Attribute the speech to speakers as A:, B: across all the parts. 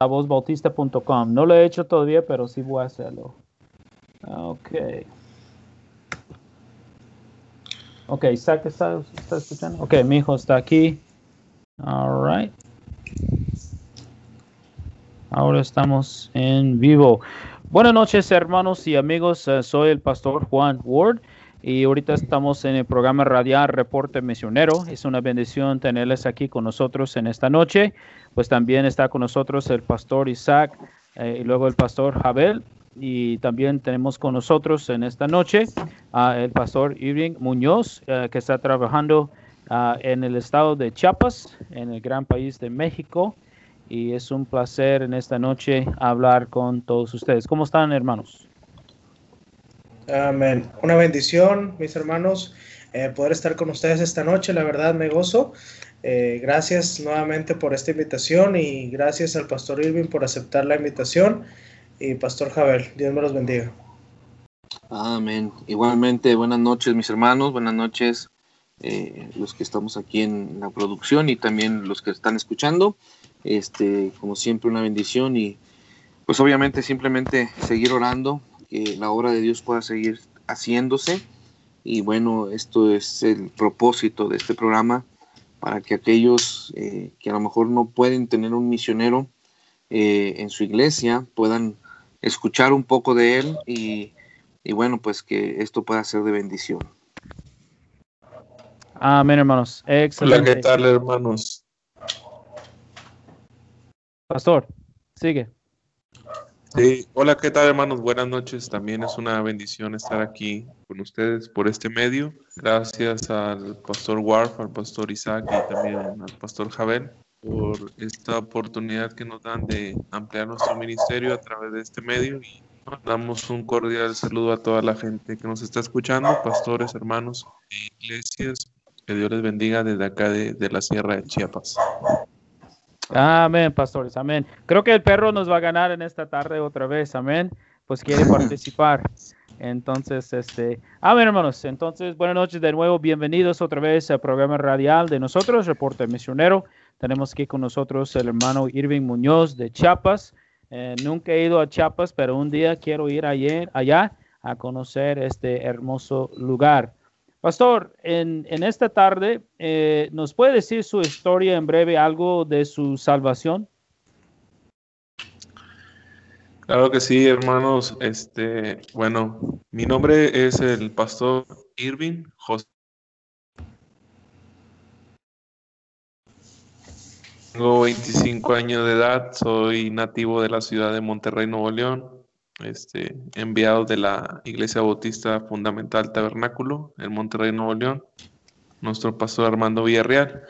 A: lavozbautista.com. No lo he hecho todavía, pero sí voy a hacerlo. Ok. Ok, Isaac está, está escuchando. Ok, mi hijo está aquí. All right. Ahora estamos en vivo. Buenas noches, hermanos y amigos. Eh, soy el pastor Juan Ward y ahorita estamos en el programa radial Reporte Misionero. Es una bendición tenerles aquí con nosotros en esta noche. Pues también está con nosotros el pastor Isaac eh, y luego el pastor Jabel. Y también tenemos con nosotros en esta noche el pastor Irving Muñoz, eh, que está trabajando ah, en el estado de Chiapas, en el gran país de México. Y es un placer en esta noche hablar con todos ustedes. ¿Cómo están, hermanos?
B: Amén. Una bendición, mis hermanos, eh, poder estar con ustedes esta noche. La verdad me gozo. Eh, gracias nuevamente por esta invitación y gracias al pastor Irving por aceptar la invitación. Y pastor Javel, Dios me los bendiga.
C: Amén. Igualmente, buenas noches, mis hermanos. Buenas noches, eh, los que estamos aquí en la producción y también los que están escuchando. Este, como siempre, una bendición y pues obviamente simplemente seguir orando que la obra de Dios pueda seguir haciéndose. Y bueno, esto es el propósito de este programa para que aquellos eh, que a lo mejor no pueden tener un misionero eh, en su iglesia puedan escuchar un poco de él y, bueno, pues que esto pueda ser de bendición.
A: Amén, hermanos. Excelente.
D: Hola, ¿qué tal, hermanos?
A: Pastor, sigue.
D: Hola, ¿qué tal hermanos? Buenas noches. También es una bendición estar aquí con ustedes por este medio. Gracias al pastor Warf, al pastor Isaac y también al pastor Javel por esta oportunidad que nos dan de ampliar nuestro ministerio a través de este medio damos un cordial saludo a toda la gente que nos está escuchando, pastores, hermanos e iglesias. Que Dios les bendiga desde acá de, de la Sierra de Chiapas.
A: Amén, pastores, amén. Creo que el perro nos va a ganar en esta tarde otra vez, amén. Pues quiere participar. Entonces, este, amén, hermanos. Entonces, buenas noches de nuevo. Bienvenidos otra vez al programa radial de nosotros, Reporte Misionero. Tenemos aquí con nosotros el hermano Irving Muñoz de Chiapas. Eh, nunca he ido a Chiapas, pero un día quiero ir allá, allá a conocer este hermoso lugar. Pastor, en, esta tarde, eh, ¿nos puede decir su historia en breve, algo de su salvación?
D: Claro que sí, hermanos. Este, bueno, mi nombre es el pastor Irving José. Tengo 25 años de edad, soy nativo de la ciudad de Monterrey, Nuevo León este, enviado de la Iglesia Bautista Fundamental Tabernáculo en Monterrey, Nuevo León, nuestro pastor Armando Villarreal.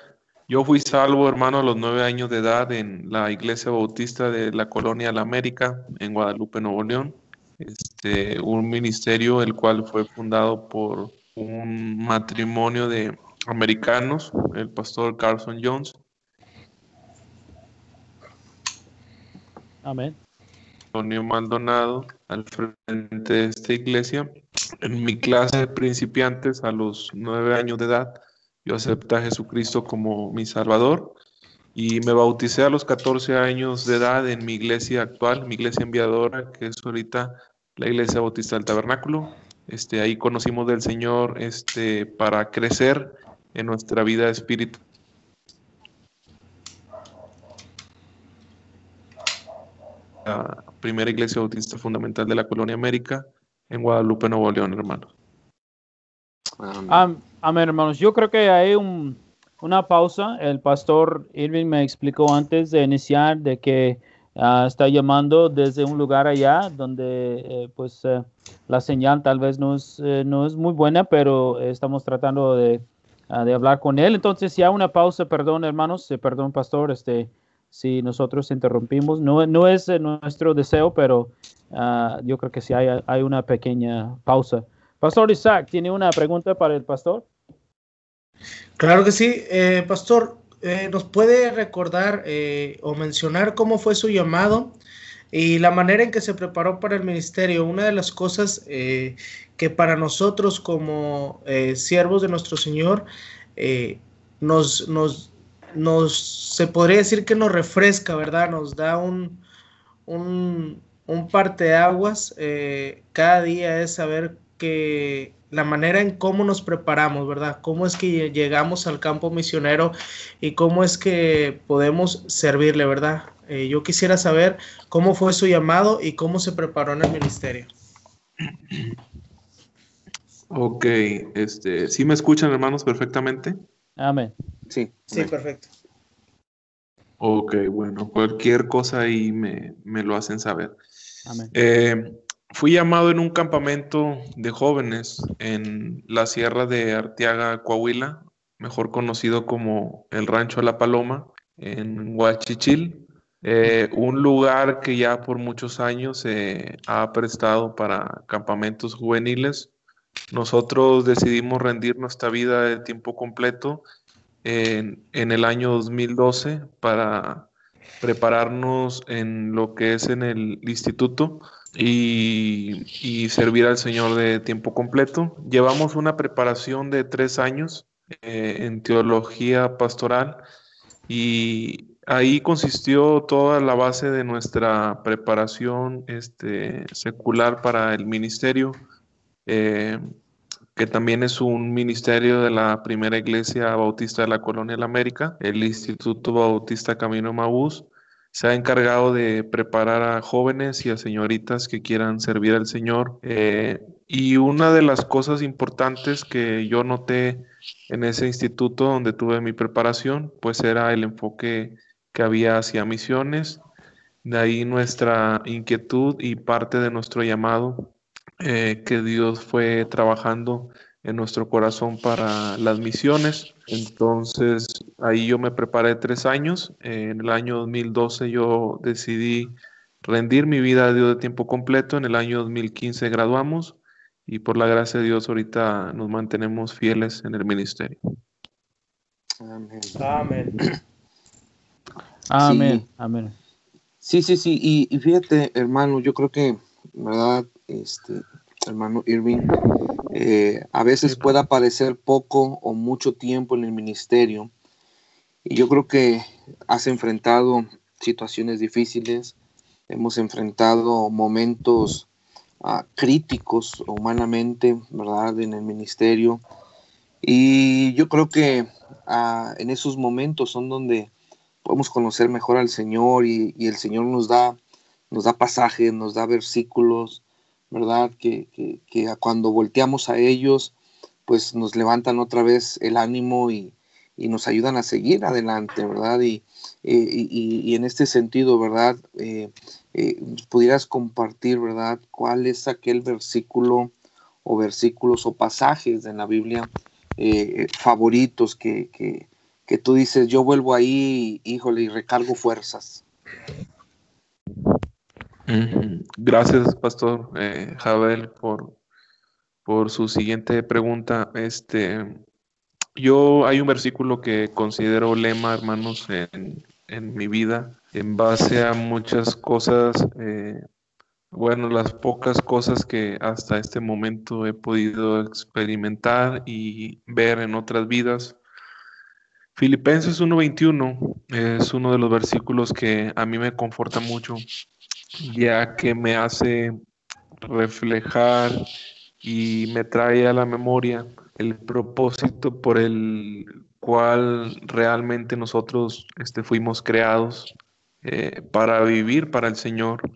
D: Yo fui salvo, hermano, a los nueve años de edad en la Iglesia Bautista de la Colonia La América, en Guadalupe, Nuevo León. Este, un ministerio el cual fue fundado por un matrimonio de americanos, el pastor Carson Jones.
A: Amén.
D: Antonio Maldonado al frente de esta iglesia. En mi clase de principiantes a los nueve años de edad, yo acepté a Jesucristo como mi Salvador y me bauticé a los 14 años de edad en mi iglesia actual, mi iglesia enviadora, que es ahorita la iglesia bautista del tabernáculo. Este, ahí conocimos del Señor este, para crecer en nuestra vida espiritual primera iglesia bautista fundamental de la colonia América en Guadalupe, Nuevo León, hermanos.
A: Amén, hermanos. Yo creo que hay una pausa. El pastor Irving me explicó antes de iniciar de que ah, está llamando desde un lugar allá donde eh, pues eh, la señal tal vez no es, eh, no es muy buena, pero estamos tratando de, ah, de hablar con él. Entonces, ya una pausa, perdón, hermanos, perdón, pastor, este si nosotros interrumpimos. No, no es eh, nuestro deseo, pero ah, yo creo que sí hay, hay, una pequeña pausa. Pastor Isaac, ¿tiene una pregunta para el pastor?
B: Claro que sí. Eh, pastor, eh, ¿nos puede recordar o mencionar cómo fue su llamado y la manera en que se preparó para el ministerio? Una de las cosas que para nosotros como siervos de nuestro Señor nos, nos nos, se podría decir que nos refresca, ¿verdad? Nos da un, un, un parteaguas. Eh, cada día es saber que la manera en cómo nos preparamos, ¿verdad? Cómo es que llegamos al campo misionero y cómo es que podemos servirle, ¿verdad? Eh, yo quisiera saber cómo fue su llamado y cómo se preparó en el ministerio.
D: Ok, este, ¿sí me escuchan hermanos perfectamente?
A: Amén.
B: Sí, sí, perfecto.
D: Ok, bueno, cualquier cosa ahí me, lo hacen saber. Amén. Eh, fui llamado en un campamento de jóvenes en la sierra de Arteaga, Coahuila, mejor conocido como el Rancho La Paloma, en Huachichil, eh, un lugar que ya por muchos años se ha prestado para campamentos juveniles. Nosotros decidimos rendir nuestra vida de tiempo completo en, en el año 2012 para prepararnos en lo que es en el instituto y, servir al Señor de tiempo completo. Llevamos una preparación de tres años eh, en teología pastoral y ahí consistió toda la base de nuestra preparación este, secular para el ministerio, eh, que también es un ministerio de la primera iglesia bautista de la Colonia de la América, el Instituto Bautista Camino Maús se ha encargado de preparar a jóvenes y a señoritas que quieran servir al Señor. Eh, y una de las cosas importantes que yo noté en ese instituto donde tuve mi preparación, pues era el enfoque que había hacia misiones. De ahí nuestra inquietud y parte de nuestro llamado eh, que Dios fue trabajando en nuestro corazón para las misiones. Entonces, ahí yo me preparé tres años. En el año 2012 yo decidí rendir mi vida a Dios de tiempo completo. En el año 2015 graduamos y por la gracia de Dios ahorita nos mantenemos fieles en el ministerio.
B: Amén. Amén.
A: Amén. Sí. Amén.
C: Sí, sí, sí. Y, y, fíjate, hermano, yo creo que, ¿verdad? Este, hermano Irving, eh, a veces pueda parecer poco o mucho tiempo en el ministerio. Y yo creo que has enfrentado situaciones difíciles, hemos enfrentado momentos ah, críticos humanamente, ¿verdad?, en el ministerio. Y yo creo que ah, en esos momentos son donde podemos conocer mejor al Señor y, y el Señor nos da, nos da pasajes, nos da versículos, ¿verdad? Que, cuando volteamos a ellos, pues nos levantan otra vez el ánimo y, nos ayudan a seguir adelante, ¿verdad? Y, en este sentido, ¿verdad? Eh, eh, pudieras compartir, ¿verdad? ¿Cuál es aquel versículo o versículos o pasajes en la Biblia eh, favoritos que, que tú dices, yo vuelvo ahí, híjole, y recargo fuerzas?
D: Gracias, Pastor eh, Javel, por, por su siguiente pregunta. Este, yo hay un versículo que considero lema, hermanos, en, mi vida, en base a muchas cosas, eh, bueno, las pocas cosas que hasta este momento he podido experimentar y ver en otras vidas. Filipenses 1.21 es uno de los versículos que a mí me conforta mucho ya que me hace reflejar y me trae a la memoria el propósito por el cual realmente nosotros este, fuimos creados eh, para vivir para el Señor,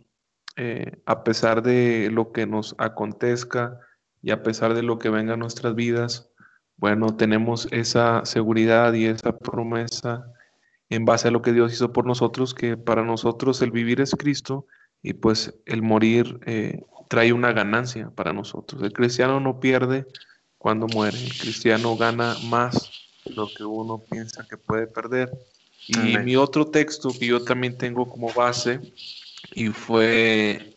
D: eh, a pesar de lo que nos acontezca y a pesar de lo que venga a nuestras vidas, bueno, tenemos esa seguridad y esa promesa en base a lo que Dios hizo por nosotros, que para nosotros el vivir es Cristo y pues el morir eh, trae una ganancia para nosotros. El cristiano no pierde cuando muere, el cristiano gana más lo que uno piensa que puede perder. Y mi otro texto que yo también tengo como base y fue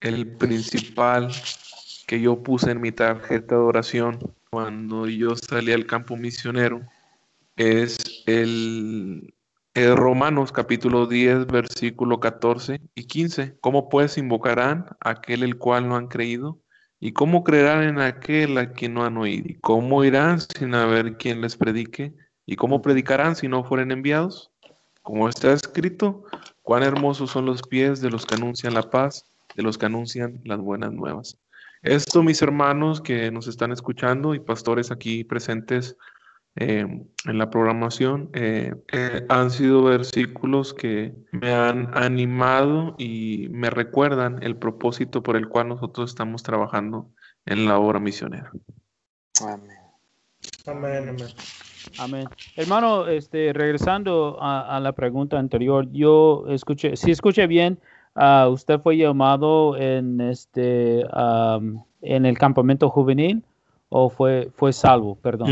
D: el principal que yo puse en mi tarjeta de oración cuando yo salí al campo misionero es el eh, Romanos capítulo 10, versículo 14 y 15. ¿Cómo pues invocarán a aquel el cual no han creído? ¿Y cómo creerán en aquel a quien no han oído? ¿Y cómo irán sin haber quien les predique? ¿Y cómo predicarán si no fueren enviados? Como está escrito, cuán hermosos son los pies de los que anuncian la paz, de los que anuncian las buenas nuevas. Esto, mis hermanos que nos están escuchando y pastores aquí presentes eh, en la programación, eh, eh, han sido versículos que me han animado y me recuerdan el propósito por el cual nosotros estamos trabajando en la obra misionera.
B: Amén. Amén, amén.
A: Amén. Hermano, este, regresando a, la pregunta anterior, yo escuché, si escuché bien, uh, usted fue llamado en este en el campamento juvenil o fue, fue salvo, perdón.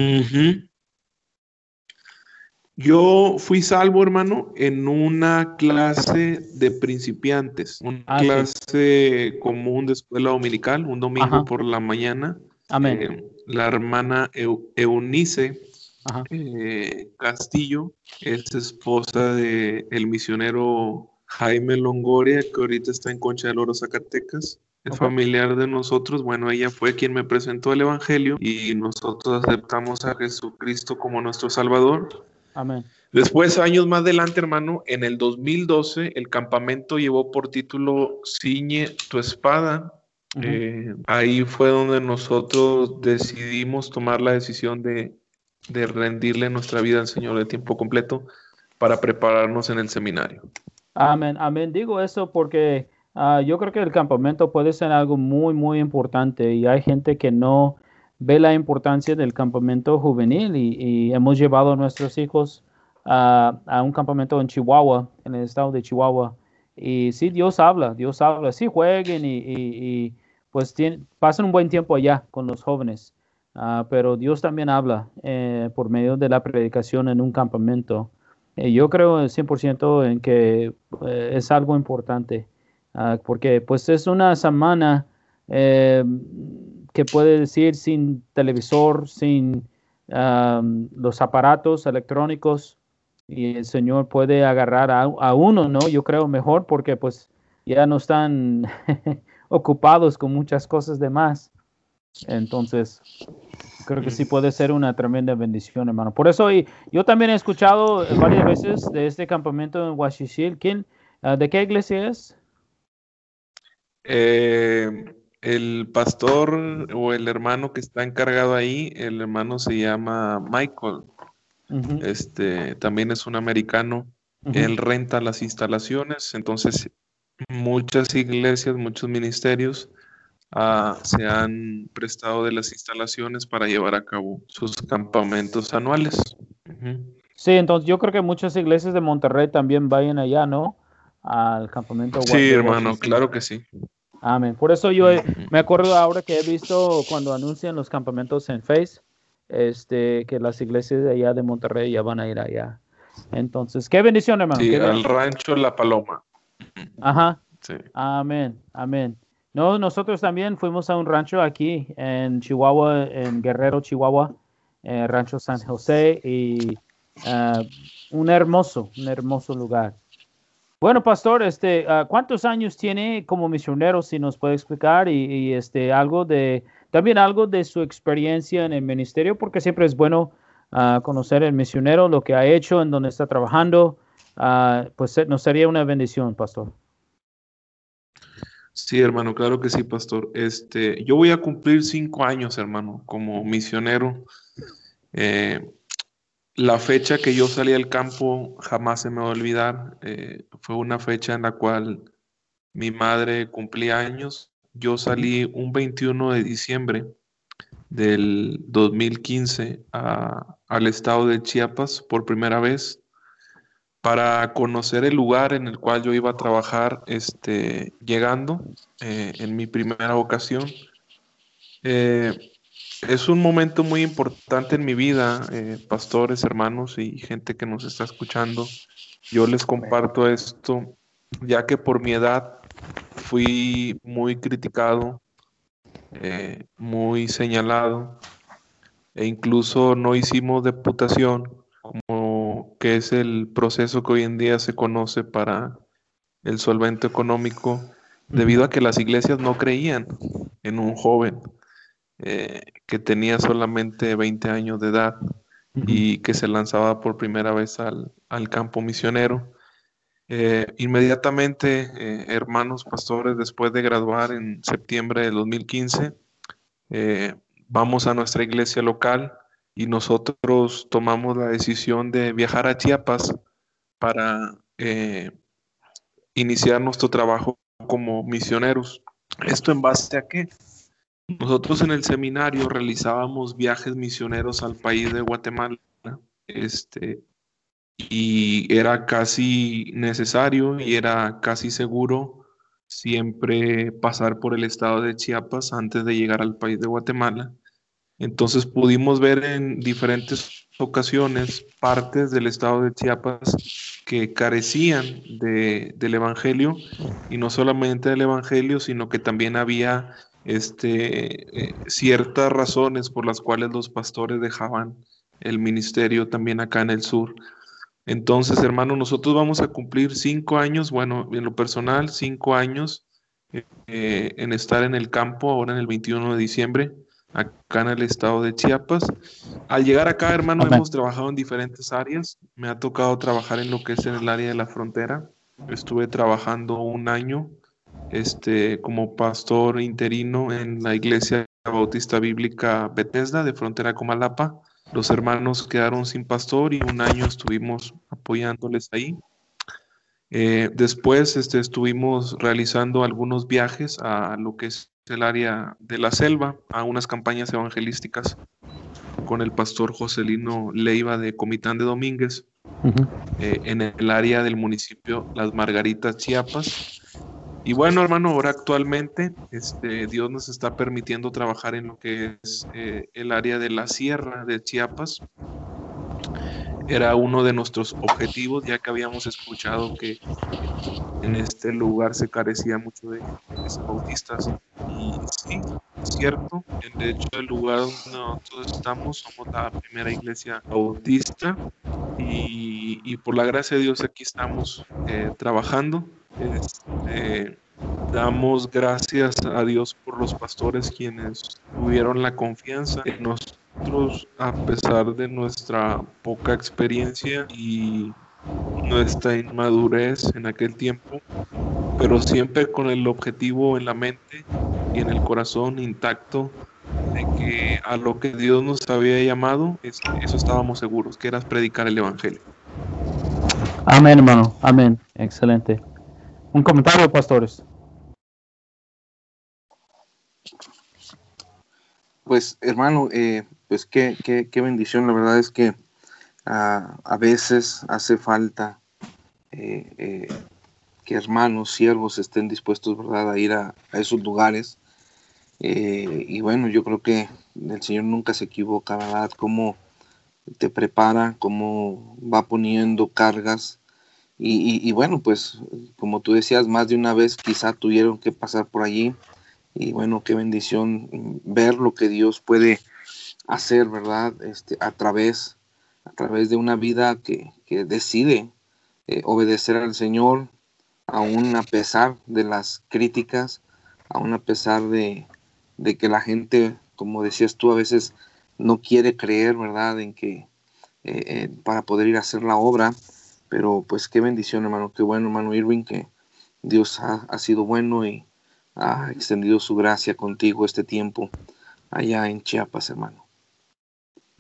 D: Yo fui salvo, hermano, en una clase de principiantes, una ah, clase común de escuela dominical, un domingo por la mañana.
A: Amén. Eh,
D: la hermana Eunice eh, Castillo es esposa del el misionero Jaime Longoria, que ahorita está en Concha del Oro, Zacatecas. Es familiar de nosotros. Bueno, ella fue quien me presentó el Evangelio y nosotros aceptamos a Jesucristo como nuestro Salvador.
A: Amén.
D: Después, años más adelante, hermano, en el 2012, el campamento llevó por título Ciñe tu espada. Eh, ahí fue donde nosotros decidimos tomar la decisión de de rendirle nuestra vida al Señor de tiempo completo para prepararnos en el seminario.
A: Amén, amén. Digo eso porque ah, yo creo que el campamento puede ser algo muy, muy importante y hay gente que no ve la importancia del campamento juvenil y, hemos llevado a nuestros hijos a un campamento en Chihuahua, en el estado de Chihuahua. Y sí, Dios habla, Dios habla, sí jueguen y, pues pasen un buen tiempo allá con los jóvenes. Ah, pero Dios también habla eh, por medio de la predicación en un campamento. Eh, yo creo 100% en que eh, es algo importante, ah, porque pues es una semana que puede decir sin televisor, sin los aparatos electrónicos, y el Señor puede agarrar a, a, uno, ¿no? Yo creo mejor porque pues ya no están ocupados con muchas cosas de más. Entonces, creo que sí puede ser una tremenda bendición, hermano. Por eso, y yo también he escuchado varias veces de este campamento en Washishil. ¿Quién, ah, ¿De qué iglesia es?
D: Eh, el pastor o el hermano que está encargado ahí, el hermano se llama Michael. Este también es un americano. Él renta las instalaciones, entonces muchas iglesias, muchos ministerios se han prestado de las instalaciones para llevar a cabo sus campamentos anuales.
A: Sí, entonces yo creo que muchas iglesias de Monterrey también vayan allá, ¿no? Al campamento.
D: Sí, hermano, claro que sí.
A: Amén. Por eso yo me acuerdo ahora que he visto cuando anuncian los campamentos en Face, este, que las iglesias de allá de Monterrey ya van a ir allá. Entonces, qué bendición, hermano.
D: Sí, al rancho La Paloma.
A: Ajá. Sí. Amén, amén. No, nosotros también fuimos a un rancho aquí en Chihuahua, en Guerrero, Chihuahua, eh, Rancho San José, y uh, un hermoso, un hermoso lugar. Bueno, pastor, este, uh, ¿cuántos años tiene como misionero, si nos puede explicar, y, este, algo de, también algo de su experiencia en el ministerio, porque siempre es bueno uh, conocer el misionero, lo que ha hecho, en donde está trabajando, pues nos sería una bendición, pastor.
D: Sí, hermano, claro que sí, pastor. Este, yo voy a cumplir cinco años, hermano, como misionero. Eh, la fecha que yo salí al campo jamás se me va a olvidar. Eh, fue una fecha en la cual mi madre cumplía años. Yo salí un 21 de diciembre del 2015 al estado de Chiapas por primera vez para conocer el lugar en el cual yo iba a trabajar este, llegando eh, en mi primera ocasión. Eh, es un momento muy importante en mi vida, eh, pastores, hermanos y gente que nos está escuchando. Yo les comparto esto, ya que por mi edad fui muy criticado, muy señalado, e incluso no hicimos deputación que es el proceso que hoy en día se conoce para el solvente económico, debido a que las iglesias no creían en un joven eh, que tenía solamente 20 años de edad y que se lanzaba por primera vez al, campo misionero. Eh, inmediatamente, eh, hermanos pastores, después de graduar en septiembre de 2015, eh, vamos a nuestra iglesia local y nosotros tomamos la decisión de viajar a Chiapas para iniciar nuestro trabajo como misioneros. ¿Esto en base a qué? Nosotros en el seminario realizábamos viajes misioneros al país de Guatemala, este, y era casi necesario y era casi seguro siempre pasar por el estado de Chiapas antes de llegar al país de Guatemala. Entonces pudimos ver en diferentes ocasiones partes del estado de Chiapas que carecían de, del Evangelio y no solamente del Evangelio, sino que también había este, eh, ciertas razones por las cuales los pastores dejaban el ministerio también acá en el sur. Entonces, hermano, nosotros vamos a cumplir cinco años, bueno, en lo personal, cinco años eh, en estar en el campo ahora en el 21 de diciembre, acá en el estado de Chiapas. Al llegar acá, hermano, hemos trabajado en diferentes áreas. Me ha tocado trabajar en lo que es en el área de la frontera. Estuve trabajando un año este, como pastor interino en la Iglesia Bautista Bíblica Bethesda de Frontera Comalapa. Los hermanos quedaron sin pastor y un año estuvimos apoyándoles ahí. Eh, después este, estuvimos realizando algunos viajes a lo que es el área de la selva, a unas campañas evangelísticas con el pastor Joselino Leiva de Comitán de Domínguez, eh, en el área del municipio Las Margaritas, Chiapas. Y bueno, hermano, ahora actualmente este, Dios nos está permitiendo trabajar en lo que es eh, el área de la sierra de Chiapas. Era uno de nuestros objetivos, ya que habíamos escuchado que en este lugar se carecía mucho de bautistas. Y sí, es cierto. De hecho, el lugar donde nosotros estamos somos la primera iglesia bautista. Y, por la gracia de Dios aquí estamos eh, trabajando. Este, damos gracias a Dios por los pastores quienes tuvieron la confianza en nosotros a pesar de nuestra poca experiencia y nuestra inmadurez en aquel tiempo, pero siempre con el objetivo en la mente y en el corazón intacto de que a lo que Dios nos había llamado, eso estábamos seguros, que era predicar el Evangelio.
A: Amén, hermano. Amén. Excelente. Un comentario, pastores.
C: Pues hermano, eh, pues qué, qué, bendición, la verdad es que a veces hace falta eh, eh, que hermanos, siervos estén dispuestos, ¿verdad?, a ir a, esos lugares. y bueno, yo creo que el Señor nunca se equivoca, ¿verdad? Cómo te prepara, cómo va poniendo cargas y, bueno, pues como tú decías, más de una vez quizá tuvieron que pasar por allí. Y bueno, qué bendición ver lo que Dios puede hacer, ¿verdad? Este, a, través, a través de una vida que, decide eh, obedecer al Señor, aún a pesar de las críticas, aún a pesar de, que la gente, como decías tú, a veces no quiere creer, ¿verdad? En que eh, eh, para poder ir a hacer la obra, pero pues qué bendición, hermano, qué bueno, hermano Irving, que Dios ha, sido bueno y ha extendido su gracia contigo este tiempo allá en Chiapas, hermano.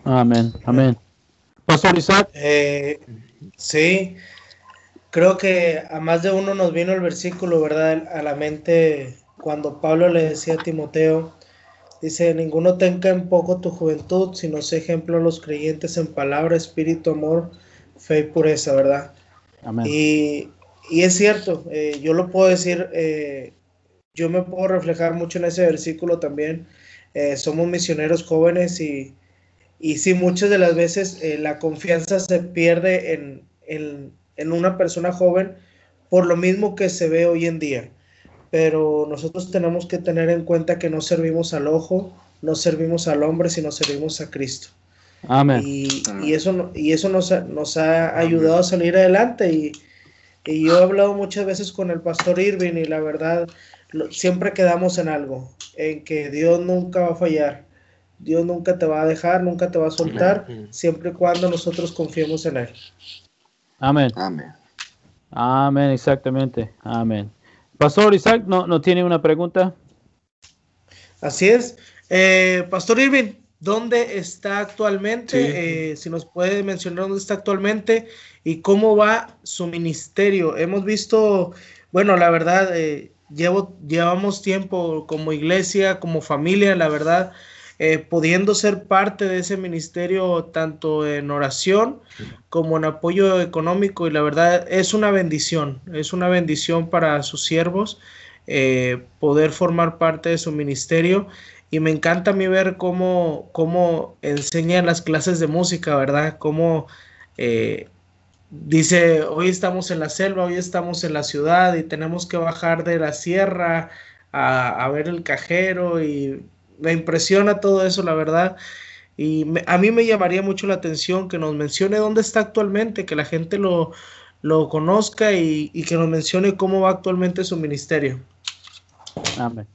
A: Amén, amén. Pastor Isaac.
B: Eh, sí, creo que a más de uno nos vino el versículo, ¿verdad? A la mente cuando Pablo le decía a Timoteo, dice, ninguno tenga en poco tu juventud, sino sé ejemplo a los creyentes en palabra, espíritu, amor, fe y pureza, ¿verdad? Amén. Y, es cierto, eh, yo lo puedo decir, eh, yo me puedo reflejar mucho en ese versículo también. Eh, somos misioneros jóvenes y, y sí, muchas de las veces la confianza se pierde en, en, en una persona joven por lo mismo que se ve hoy en día. Pero nosotros tenemos que tener en cuenta que no servimos al ojo, no servimos al hombre, sino servimos a Cristo.
A: Amén.
B: Y, eso, y eso nos, nos ha ayudado a salir adelante. Y, yo he hablado muchas veces con el pastor Irving y la verdad, siempre quedamos en algo, en que Dios nunca va a fallar. Dios nunca te va a dejar, nunca te va a soltar, siempre y cuando nosotros confiemos en Él.
A: Amén. Amén. Amén, exactamente. Amén. Pastor Isaac, ¿no, no tiene una pregunta?
B: Así es. Eh, Pastor Irving, ¿dónde está actualmente? Eh, si nos puede mencionar dónde está actualmente y cómo va su ministerio. Hemos visto, bueno, la verdad, eh, llevo, llevamos tiempo como iglesia, como familia, la verdad, eh, pudiendo ser parte de ese ministerio tanto en oración como en apoyo económico y la verdad es una bendición, es una bendición para sus siervos poder formar parte de su ministerio y me encanta a mí ver cómo, cómo enseñan las clases de música, ¿verdad? Cómo eh, dice, hoy estamos en la selva, hoy estamos en la ciudad y tenemos que bajar de la sierra a, a ver el cajero y me impresiona todo eso, la verdad. Y a mí me llamaría mucho la atención que nos mencione dónde está actualmente, que la gente lo, lo conozca y, que nos mencione cómo va actualmente su ministerio.
D: Amén.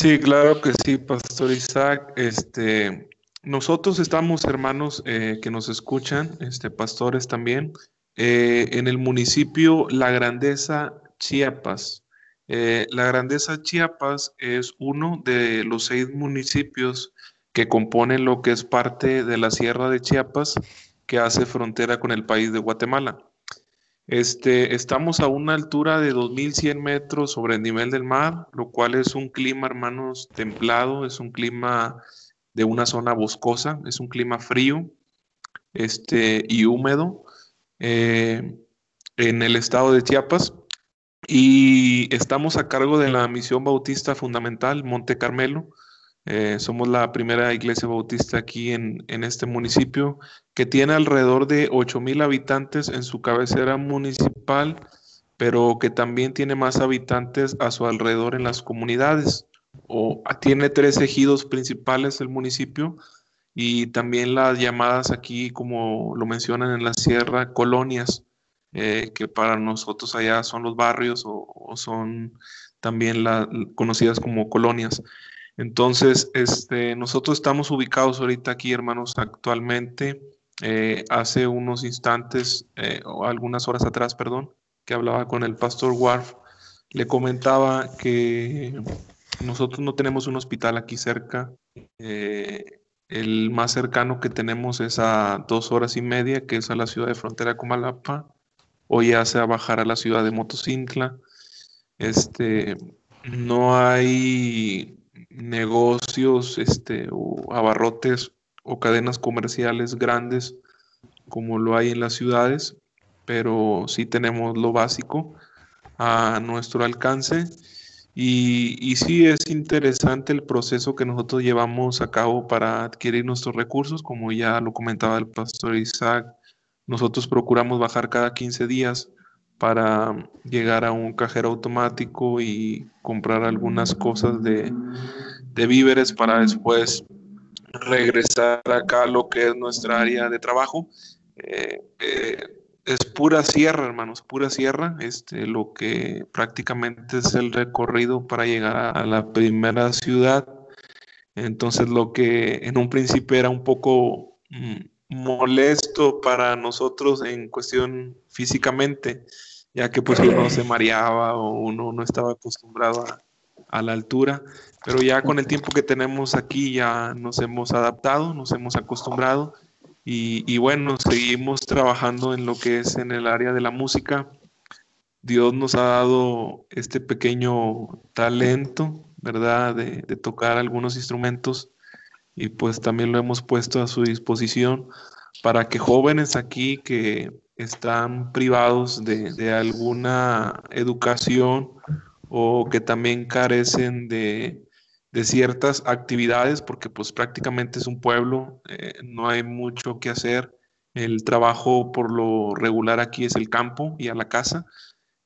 D: Sí, claro que sí, Pastor Isaac. Este, nosotros estamos, hermanos eh, que nos escuchan, este, pastores también, eh, en el municipio La Grandeza, Chiapas. Eh, la Grandeza Chiapas es uno de los seis municipios que componen lo que es parte de la Sierra de Chiapas, que hace frontera con el país de Guatemala. Este, estamos a una altura de 2.100 metros sobre el nivel del mar, lo cual es un clima, hermanos, templado, es un clima de una zona boscosa, es un clima frío este, y húmedo eh, en el estado de Chiapas y estamos a cargo de la Misión Bautista Fundamental Monte Carmelo. Eh, somos la primera iglesia bautista aquí en, este municipio que tiene alrededor de 8 mil habitantes en su cabecera municipal, pero que también tiene más habitantes a su alrededor en las comunidades. O, tiene tres ejidos principales el municipio y también las llamadas aquí, como lo mencionan en la sierra, colonias. Eh, que para nosotros allá son los barrios o, son también la, conocidas como colonias. Entonces, este, nosotros estamos ubicados ahorita aquí, hermanos, actualmente. Eh, hace unos instantes, eh, o algunas horas atrás, perdón, que hablaba con el pastor Warf, le comentaba que nosotros no tenemos un hospital aquí cerca. el más cercano que tenemos es a dos horas y media, que es a la ciudad de frontera Comalapa o ya sea bajar a la ciudad de Motocintla. Este, no hay negocios este, o abarrotes o cadenas comerciales grandes como lo hay en las ciudades, pero sí tenemos lo básico a nuestro alcance. Y, y, sí es interesante el proceso que nosotros llevamos a cabo para adquirir nuestros recursos, como ya lo comentaba el pastor Isaac, nosotros procuramos bajar cada 15 días para llegar a un cajero automático y comprar algunas cosas de, víveres para después regresar acá a lo que es nuestra área de trabajo. Eh, eh, es pura sierra, hermanos, pura sierra, este, lo que prácticamente es el recorrido para llegar a la primera ciudad. Entonces, lo que en un principio era un poco mm, molesto para nosotros en cuestión físicamente, ya que pues uno se mareaba o uno no estaba acostumbrado a, la altura, pero ya con el tiempo que tenemos aquí ya nos hemos adaptado, nos hemos acostumbrado. Y, y bueno, seguimos trabajando en lo que es en el área de la música. Dios nos ha dado este pequeño talento, ¿verdad? De, de tocar algunos instrumentos. Y pues también lo hemos puesto a su disposición para que jóvenes aquí que están privados de, alguna educación o que también carecen de, ciertas actividades, porque pues prácticamente es un pueblo, eh, no hay mucho que hacer. El trabajo por lo regular aquí es el campo y a la casa.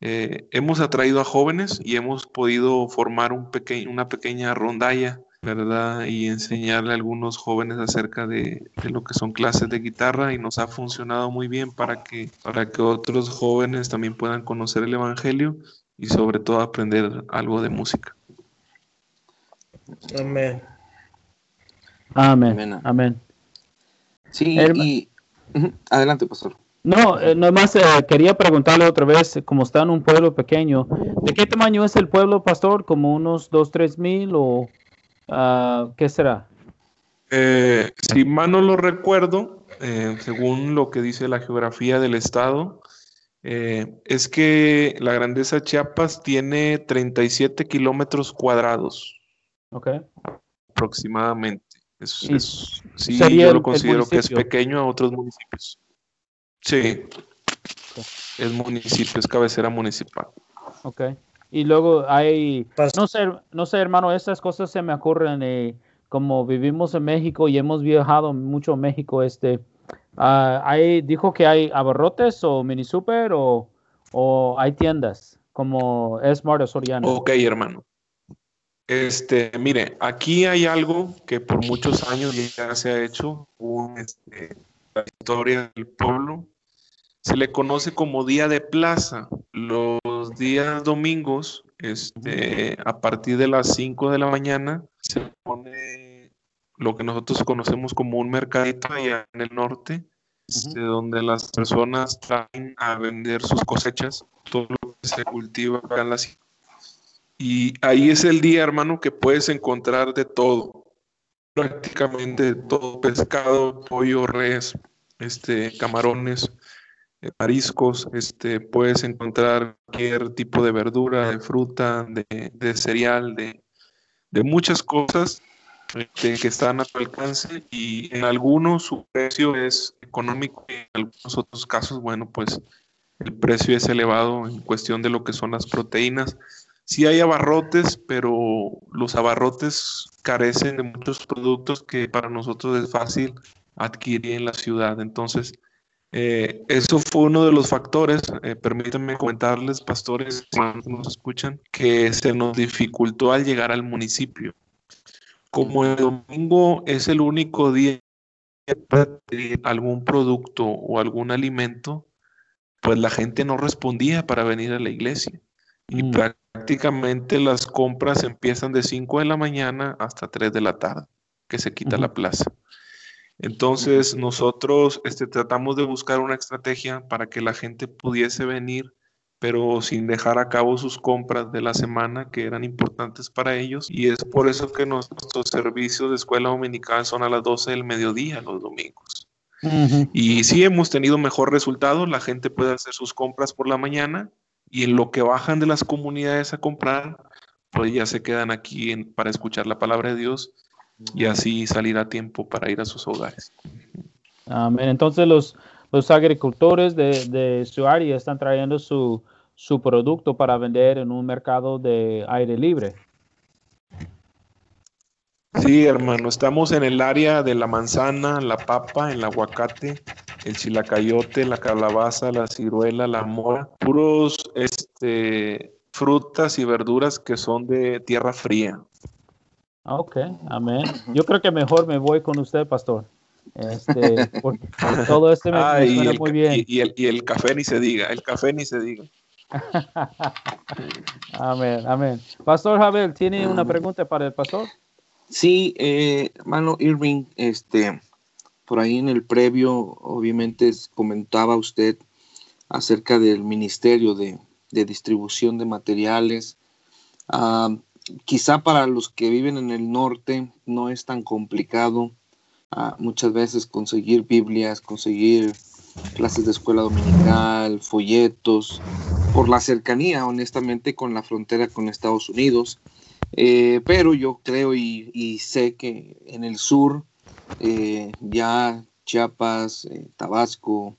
D: Eh, hemos atraído a jóvenes y hemos podido formar un una pequeña rondalla ¿verdad? Y enseñarle a algunos jóvenes acerca de, lo que son clases de guitarra y nos ha funcionado muy bien para que, para que otros jóvenes también puedan conocer el Evangelio y sobre todo aprender algo de música.
B: Amén.
A: Amén. Amén.
C: Sí, y adelante, pastor.
A: No, eh, nomás eh, quería preguntarle otra vez, como está en un pueblo pequeño, ¿de qué tamaño es el pueblo, pastor? ¿Como unos dos, tres mil o uh, qué será?
D: Eh, si mal no lo recuerdo, eh, según lo que dice la geografía del estado, es que la grandeza de Chiapas tiene 37 kilómetros cuadrados.
A: Ok.
D: Aproximadamente. Es, sí, yo lo considero que es pequeño a otros municipios. Sí. Es municipio, es cabecera municipal.
A: Ok. Y luego hay, no sé, no sé, hermano, estas cosas se me ocurren, eh, como vivimos en México y hemos viajado mucho a México, este, uh, hay, dijo que hay abarrotes o mini super o, o hay tiendas como Smart o Soriana.
D: Ok, hermano. Este, mire, aquí hay algo que por muchos años ya se ha hecho, un, este, la historia del pueblo, se le conoce como día de plaza. Los días domingos, este, a partir de las 5 de la mañana, se pone lo que nosotros conocemos como un mercadito allá en el norte, este, donde las personas traen a vender sus cosechas, todo lo que se cultiva acá en la ciudad y ahí es el día, hermano, que puedes encontrar de todo, prácticamente todo, pescado, pollo, res, este, camarones, mariscos, este, puedes encontrar cualquier tipo de verdura, de fruta, de, cereal, de, muchas cosas este, que están a tu alcance y en algunos su precio es económico y en algunos otros casos, bueno, pues el precio es elevado en cuestión de lo que son las proteínas Sí hay abarrotes, pero los abarrotes carecen de muchos productos que para nosotros es fácil adquirir en la ciudad. Entonces, eh, eso fue uno de los factores, eh, permítanme comentarles, pastores, que nos escuchan, que se nos dificultó al llegar al municipio. Como el domingo es el único día para algún producto o algún alimento, pues la gente no respondía para venir a la iglesia. Y mm. prácticamente las compras empiezan de 5 de la mañana hasta 3 de la tarde, que se quita la plaza. Entonces nosotros este, tratamos de buscar una estrategia para que la gente pudiese venir, pero sin dejar a cabo sus compras de la semana que eran importantes para ellos. Y es por eso que nuestros servicios de escuela dominical son a las 12 del mediodía los domingos. Y sí hemos tenido mejor resultado, la gente puede hacer sus compras por la mañana y en lo que bajan de las comunidades a comprar, pues ya se quedan aquí para escuchar la palabra de Dios y así salir a tiempo para ir a sus hogares.
A: Amén. Entonces los, los agricultores de, de su área están trayendo su, su producto para vender en un mercado de aire libre.
D: Sí, hermano, estamos en el área de la manzana, la papa, el aguacate, el chilacayote, la calabaza, la ciruela, la mora, puros este, frutas y verduras que son de tierra fría.
A: Ok, amén. Yo creo que mejor me voy con usted, pastor. Este, porque todo esto me, ah, muy bien.
D: Y, el, y el café ni se diga, el café ni se diga.
A: amén, amén. Pastor Javier, ¿tiene una pregunta para el pastor?
C: Sí, eh, hermano Irving, este, por ahí en el previo, obviamente comentaba usted acerca del ministerio de, distribución de materiales. Ah, quizá para los que viven en el norte no es tan complicado ah, muchas veces conseguir Biblias, conseguir clases de escuela dominical, folletos, por la cercanía, honestamente, con la frontera con Estados Unidos. Eh, pero yo creo y, sé que en el sur, eh, ya Chiapas, eh, Tabasco,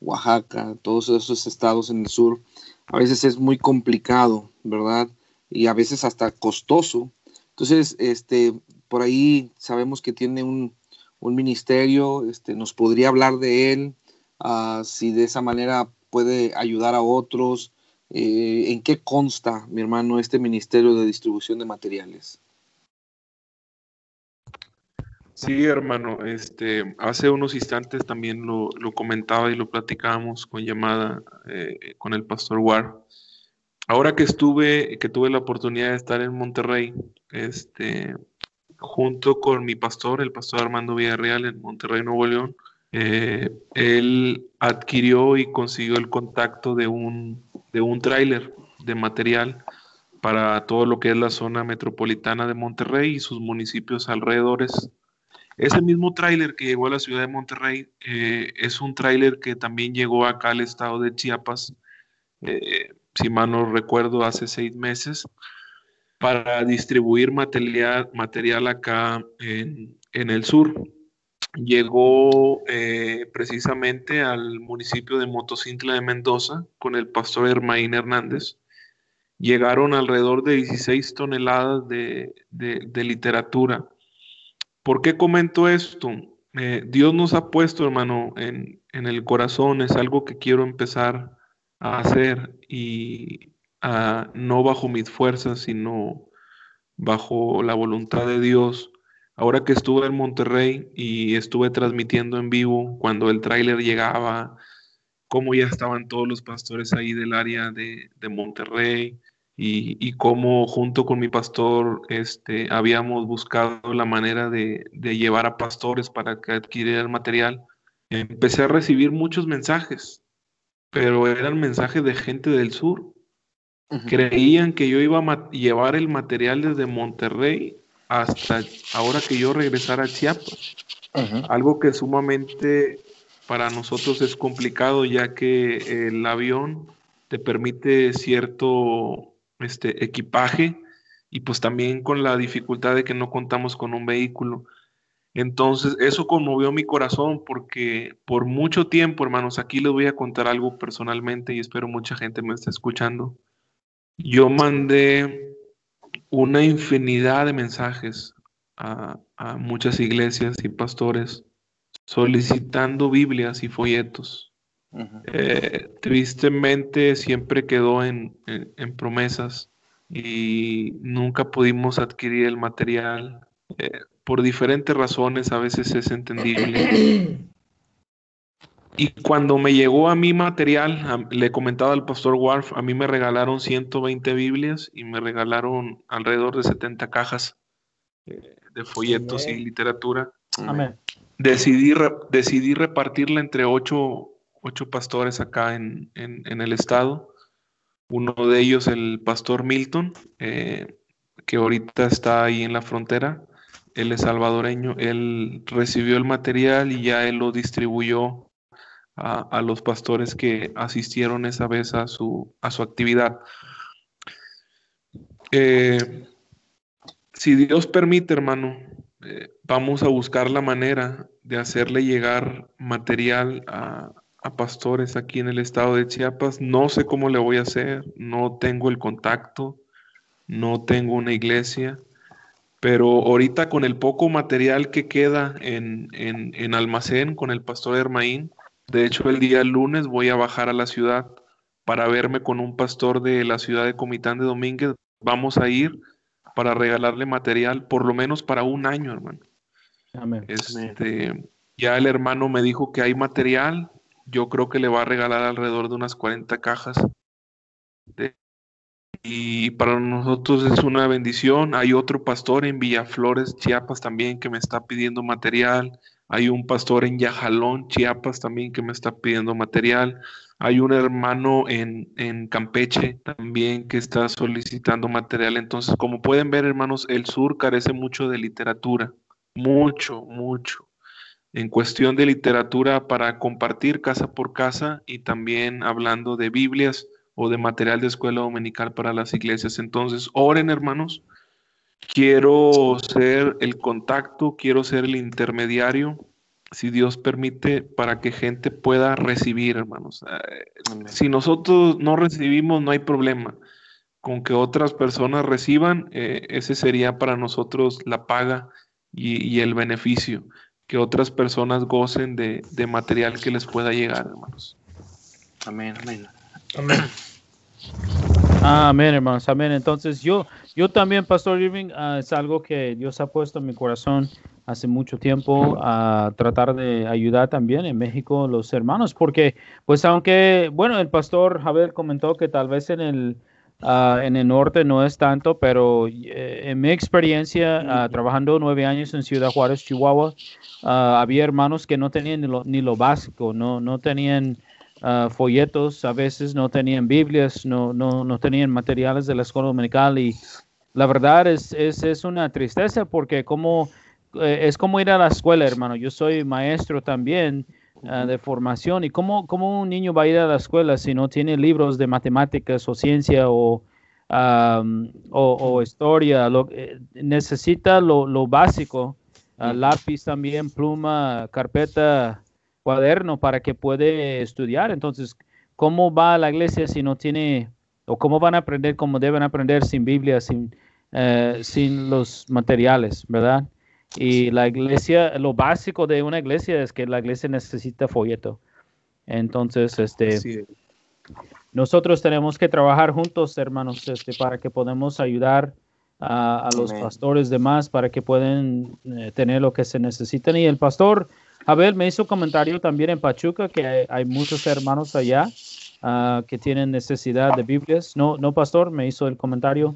C: Oaxaca, todos esos estados en el sur, a veces es muy complicado, ¿verdad? Y a veces hasta costoso. Entonces, este, por ahí sabemos que tiene un, ministerio, este, nos podría hablar de él, ah, si de esa manera puede ayudar a otros, eh, ¿En qué consta, mi hermano, este Ministerio de Distribución de Materiales?
D: Sí, hermano, este, hace unos instantes también lo, comentaba y lo platicábamos con llamada eh, con el pastor Ward. Ahora que estuve, que tuve la oportunidad de estar en Monterrey, este, junto con mi pastor, el pastor Armando Villarreal en Monterrey, Nuevo León, eh, él adquirió y consiguió el contacto de un, de un tráiler de material para todo lo que es la zona metropolitana de Monterrey y sus municipios alrededores. Ese mismo tráiler que llegó a la ciudad de Monterrey eh, es un tráiler que también llegó acá al estado de Chiapas, eh, si mal no recuerdo, hace seis meses, para distribuir material, material acá en, en el sur llegó eh, precisamente al municipio de Motocintla de Mendoza con el pastor Hermaín Hernández. Llegaron alrededor de 16 toneladas de, literatura. ¿Por qué comento esto? Eh, Dios nos ha puesto, hermano, en, en, el corazón, es algo que quiero empezar a hacer y no bajo mis fuerzas, sino bajo la voluntad de Dios. Ahora que estuve en Monterrey y estuve transmitiendo en vivo cuando el tráiler llegaba, cómo ya estaban todos los pastores ahí del área de, Monterrey y, cómo junto con mi pastor este, habíamos buscado la manera de, llevar a pastores para que adquirieran material, empecé a recibir muchos mensajes, pero eran mensajes de gente del sur. Creían que yo iba a llevar el material desde Monterrey hasta ahora que yo regresara a Chiapas. Algo que sumamente para nosotros es complicado ya que el avión te permite cierto este, equipaje y pues también con la dificultad de que no contamos con un vehículo. Entonces, eso conmovió mi corazón porque por mucho tiempo, hermanos, aquí les voy a contar algo personalmente y espero mucha gente me esté escuchando. Yo mandé una infinidad de mensajes a, muchas iglesias y pastores solicitando Biblias y folletos. Eh, tristemente siempre quedó en, promesas y nunca pudimos adquirir el material. Eh, por diferentes razones, a veces es entendible. Y cuando me llegó a mi material, le comentaba al pastor Warf, a mí me regalaron 120 Biblias y me regalaron alrededor de 70 cajas eh, de folletos y literatura. Amén. Decidí, decidí repartirla entre ocho, pastores acá en, el estado. Uno de ellos, el pastor Milton, eh, que ahorita está ahí en la frontera. Él es salvadoreño. Él recibió el material y ya él lo distribuyó a, los pastores que asistieron esa vez a su, a su actividad. Eh, si Dios permite, hermano, eh, vamos a buscar la manera de hacerle llegar material a, a, pastores aquí en el estado de Chiapas. No sé cómo le voy a hacer, no tengo el contacto, no tengo una iglesia, pero ahorita con el poco material que queda en, en, en almacén con el pastor Hermaín, de hecho, el día lunes voy a bajar a la ciudad para verme con un pastor de la ciudad de Comitán de Domínguez. Vamos a ir para regalarle material por lo menos para un año, hermano. Amén. Este, ya el hermano me dijo que hay material. Yo creo que le va a regalar alrededor de unas 40 cajas. Y para nosotros es una bendición. Hay otro pastor en Villaflores, Chiapas también, que me está pidiendo material. Hay un pastor en Yajalón, Chiapas también que me está pidiendo material. Hay un hermano en, Campeche también que está solicitando material. Entonces, como pueden ver, hermanos, el sur carece mucho de literatura. Mucho, mucho. En cuestión de literatura para compartir casa por casa y también hablando de Biblias o de material de escuela dominical para las iglesias. Entonces, oren, hermanos Quiero ser el contacto, quiero ser el intermediario, si Dios permite, para que gente pueda recibir, hermanos. Eh, si nosotros no recibimos, no hay problema. Con que otras personas reciban, eh, ese sería para nosotros la paga y, el beneficio. Que otras personas gocen de, de material que les pueda llegar, hermanos.
C: Amén, amén.
A: Amén. Amén, hermanos. Amén. Entonces yo, yo también, Pastor Irving, ah, es algo que Dios ha puesto en mi corazón hace mucho tiempo a tratar de ayudar también en México los hermanos, porque pues aunque, bueno, el pastor Javier comentó que tal vez en el Ah, en el norte no es tanto, pero eh, en mi experiencia, ah, trabajando nueve años en Ciudad Juárez, Chihuahua, ah, había hermanos que no tenían ni lo, básico, no, no tenían folletos, a veces no tenían Biblias, no, no, no, tenían materiales de la escuela dominical y la verdad es, es, es una tristeza porque como, eh, es como ir a la escuela, hermano. Yo soy maestro también de formación. ¿Y cómo, cómo, un niño va a ir a la escuela si no tiene libros de matemáticas o ciencia o, o, historia? Lo, eh, necesita lo, lo básico, lápiz también, pluma, carpeta, cuaderno para que puede estudiar. Entonces, ¿cómo va a la iglesia si no tiene, o cómo van a aprender como deben aprender sin Biblia, sin, eh, sin los materiales, verdad? Y la iglesia, lo básico de una iglesia es que la iglesia necesita folleto. Entonces, este, nosotros tenemos que trabajar juntos, hermanos, este, para que podamos ayudar a, los pastores demás, para que puedan eh, tener lo que se necesitan. Y el pastor Abel me hizo comentario también en Pachuca que hay, muchos hermanos allá ah, que tienen necesidad de Biblias. No, no, pastor, me hizo el comentario.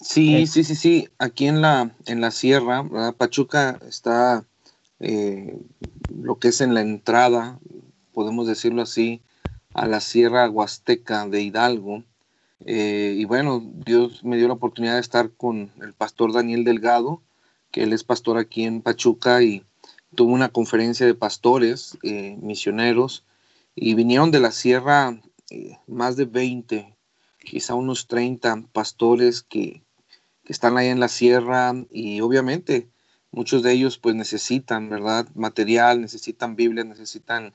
C: Sí, eh, sí, sí, sí. Aquí en la, en la sierra, Pachuca está eh, lo que es en la entrada, podemos decirlo así, a la sierra huasteca de Hidalgo. Eh, y bueno, Dios me dio la oportunidad de estar con el pastor Daniel Delgado, que él es pastor aquí en Pachuca y tuvo una conferencia de pastores, misioneros, y vinieron de la sierra más de 20, quizá unos 30 pastores que, están ahí en la sierra y obviamente muchos de ellos pues necesitan, ¿verdad? Material, necesitan Biblia, necesitan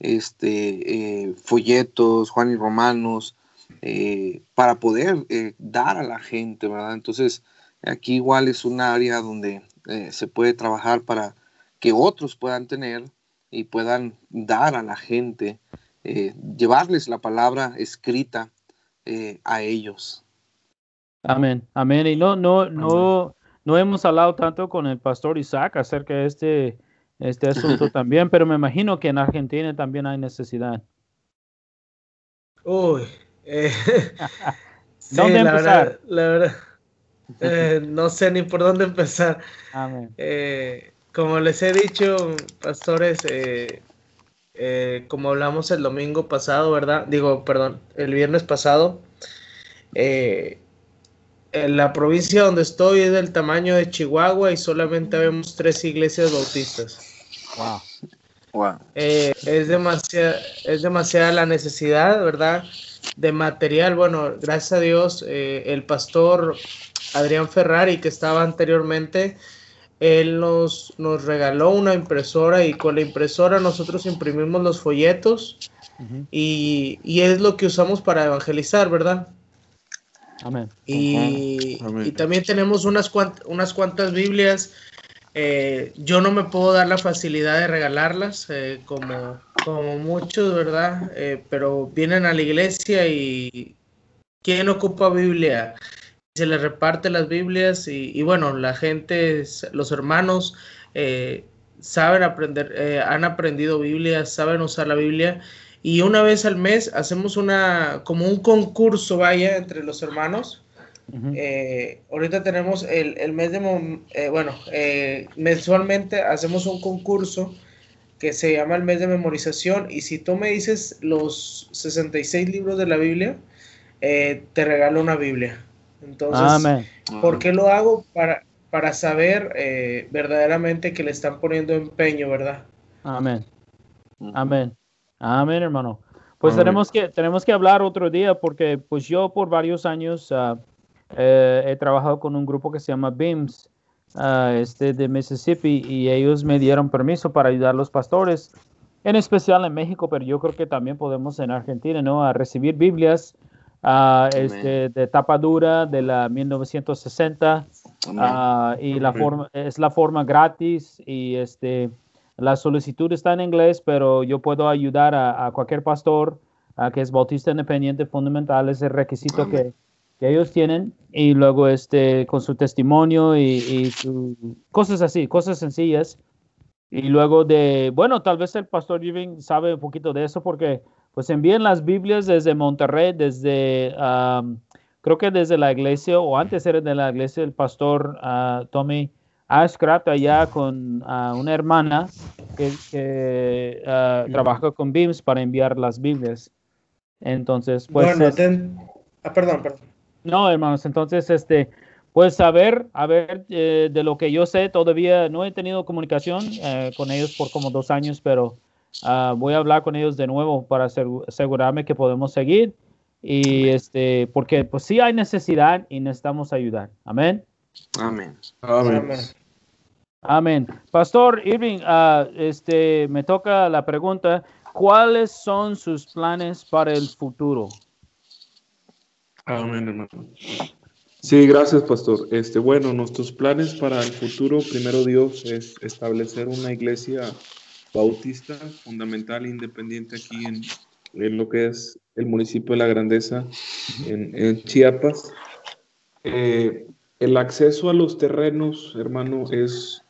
C: este, eh, folletos, Juan y Romanos, eh, para poder eh, dar a la gente, ¿verdad? Entonces, aquí igual es un área donde se puede trabajar para que otros puedan tener y puedan dar a la gente, llevarles la palabra escrita a ellos.
A: Amén, amén. Y no, no, no, no hemos hablado tanto con el pastor Isaac acerca de este, este asunto también, pero me imagino que en Argentina también hay necesidad.
B: Uy, eh, ¿dónde empezar? la verdad, eh, no sé ni por dónde empezar. Amén. Eh, como les he dicho, pastores, como hablamos el domingo pasado, ¿verdad? Digo, perdón, el viernes pasado, eh, en la provincia donde estoy es del tamaño de Chihuahua y solamente vemos tres iglesias bautistas. Wow. Eh, es, demasiada, es demasiada la necesidad, ¿verdad? De material. Bueno, gracias a Dios, eh, el pastor Adrián Ferrari, que estaba anteriormente, él nos, nos regaló una impresora y con la impresora nosotros imprimimos los folletos y, y es lo que usamos para evangelizar, ¿verdad? Y, también tenemos unas, unas cuantas Biblias. Eh, yo no me puedo dar la facilidad de regalarlas, eh, como, como muchos, ¿verdad? Eh, pero vienen a la iglesia y ¿quién ocupa Biblia? Se les reparte las Biblias y, bueno, la gente, los hermanos saben aprender, han aprendido Biblia, saben usar la Biblia y una vez al mes hacemos una, como un concurso, vaya, entre los hermanos. Eh, ahorita tenemos el, el mes de, eh, bueno, eh, mensualmente hacemos un concurso que se llama el mes de memorización y si tú me dices los 66 libros de la Biblia, te regalo una Biblia. Entonces, ¿por qué lo hago? Para, para saber verdaderamente que le están poniendo empeño, ¿verdad?
A: Amén. Amén. Amén, hermano. Pues tenemos que, tenemos que hablar otro día porque pues yo por varios años eh, he trabajado con un grupo que se llama BIMS ah, este, de Mississippi y ellos me dieron permiso para ayudar a los pastores, en especial en México, pero yo creo que también podemos en Argentina, ¿no? A recibir Biblias uh, este, de tapa dura de la 1960 y la forma, es la forma gratis y este la solicitud está en inglés, pero yo puedo ayudar a, cualquier pastor a que es bautista independiente fundamental, es el requisito que, ellos tienen, y luego este, con su testimonio y, cosas así, cosas sencillas. Y luego de, bueno, tal vez el pastor Irving sabe un poquito de eso porque pues envían las Biblias desde Monterrey, desde creo que desde la iglesia o antes era de la iglesia el pastor uh, Tommy Ashcraft allá con uh, una hermana que, que trabaja con BIMS para enviar las Biblias. Entonces, pues...
B: Bueno, ah, perdón, perdón.
A: No, hermanos, entonces, este, pues a ver, a ver, eh, de lo que yo sé, todavía no he tenido comunicación eh, con ellos por como dos años, pero uh, voy a hablar con ellos de nuevo para asegurarme que podemos seguir y este, porque pues sí hay necesidad y necesitamos ayudar. Amén.
C: Amén.
B: Amén.
A: Amén. Pastor Irving, uh, este, me toca la pregunta, ¿cuáles son sus planes para el futuro?
D: Amén, hermano. Sí, gracias, pastor. Este, bueno, nuestros planes para el futuro, primero Dios, es establecer una iglesia bautista fundamental e independiente aquí en, en lo que es el municipio de La Grandeza, en, Chiapas. Eh, el acceso a los terrenos, hermano, es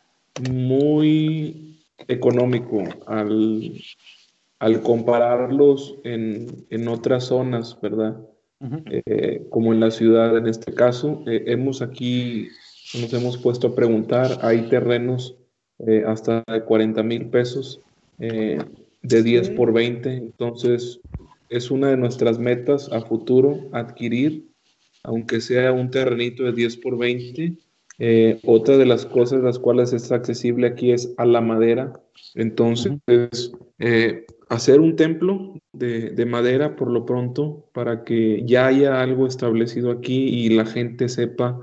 D: muy económico al, al compararlos en, en otras zonas, ¿verdad? Eh, como en la ciudad en este caso. Eh, hemos aquí, nos hemos puesto a preguntar, hay terrenos eh, hasta de 40 mil pesos, de 10 por 20, entonces es una de nuestras metas a futuro, adquirir, aunque sea un terrenito de 10 por 20. otra de las cosas las cuales es accesible aquí es a la madera. Entonces, hacer un templo de, madera por lo pronto para que ya haya algo establecido aquí y la gente sepa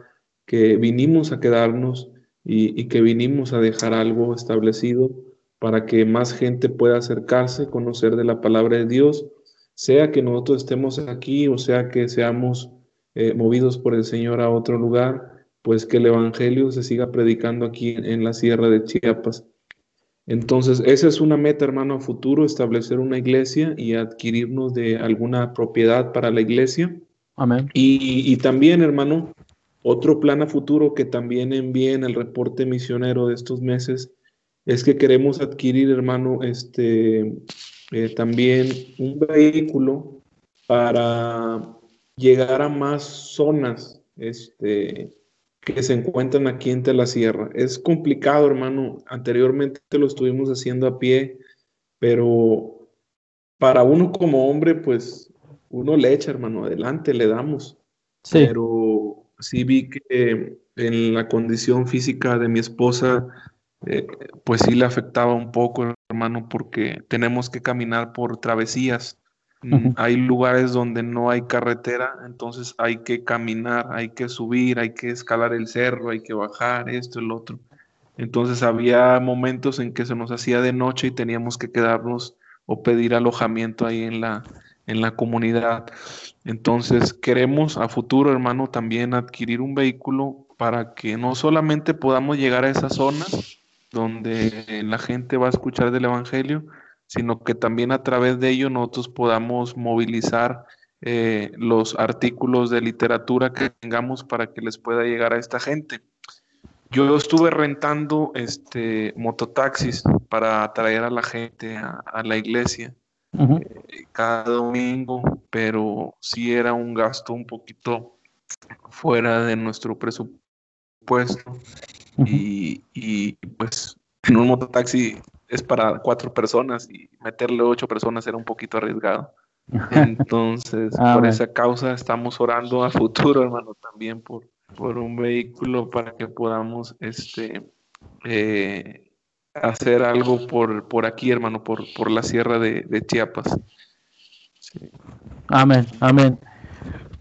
D: que vinimos a quedarnos y, que vinimos a dejar algo establecido para que más gente pueda acercarse, conocer de la palabra de Dios, sea que nosotros estemos aquí o sea que seamos eh, movidos por el Señor a otro lugar, pues que el Evangelio se siga predicando aquí en la sierra de Chiapas. Entonces, esa es una meta, hermano, a futuro, establecer una iglesia y adquirirnos de alguna propiedad para la iglesia.
A: Amén.
D: Y, también, hermano, otro plan a futuro que también envié en el reporte misionero de estos meses es que queremos adquirir, hermano, este, eh, también un vehículo para llegar a más zonas, este, que se encuentran aquí en la Sierra. Es complicado, hermano. Anteriormente lo estuvimos haciendo a pie, pero para uno como hombre, pues uno le echa, hermano, adelante, le damos. Sí. Pero sí vi que en la condición física de mi esposa, eh, pues sí le afectaba un poco, hermano, porque tenemos que caminar por travesías Mm, hay lugares donde no hay carretera, entonces hay que caminar, hay que subir, hay que escalar el cerro, hay que bajar, esto, el otro. Entonces había momentos en que se nos hacía de noche y teníamos que quedarnos o pedir alojamiento ahí en la, en la comunidad. Entonces queremos a futuro, hermano, también adquirir un vehículo para que no solamente podamos llegar a esas zonas donde la gente va a escuchar del Evangelio, sino que también a través de ello nosotros podamos movilizar eh, los artículos de literatura que tengamos para que les pueda llegar a esta gente. Yo estuve rentando este, mototaxis para atraer a la gente a, la iglesia eh, cada domingo, pero sí era un gasto un poquito fuera de nuestro presupuesto. y, y, pues en un mototaxi es para cuatro personas y meterle ocho personas era un poquito arriesgado. Entonces, ah, por esa causa estamos orando a futuro, hermano, también por, por un vehículo para que podamos este, eh, hacer algo por, por aquí, hermano, por, por la sierra de, Chiapas.
A: Amén, amén.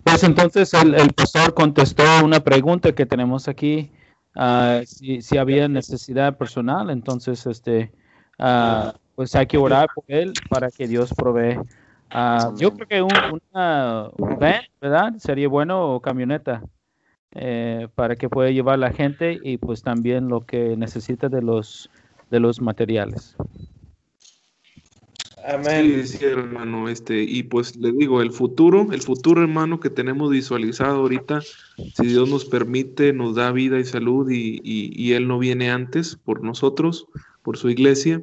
A: Pues entonces el, pastor contestó una pregunta que tenemos aquí, uh, si, si, había necesidad personal, entonces este Ah, pues hay que orar por él para que Dios provee. Ah, yo creo que una van, ¿verdad? Sería bueno o camioneta eh, para que pueda llevar la gente y pues también lo que necesita de los de los materiales.
D: Amén. Sí, sí, hermano, este, y pues le digo, el futuro, el futuro, hermano, que tenemos visualizado ahorita, si Dios nos permite, nos da vida y salud y, y Él no viene antes por nosotros, por su iglesia,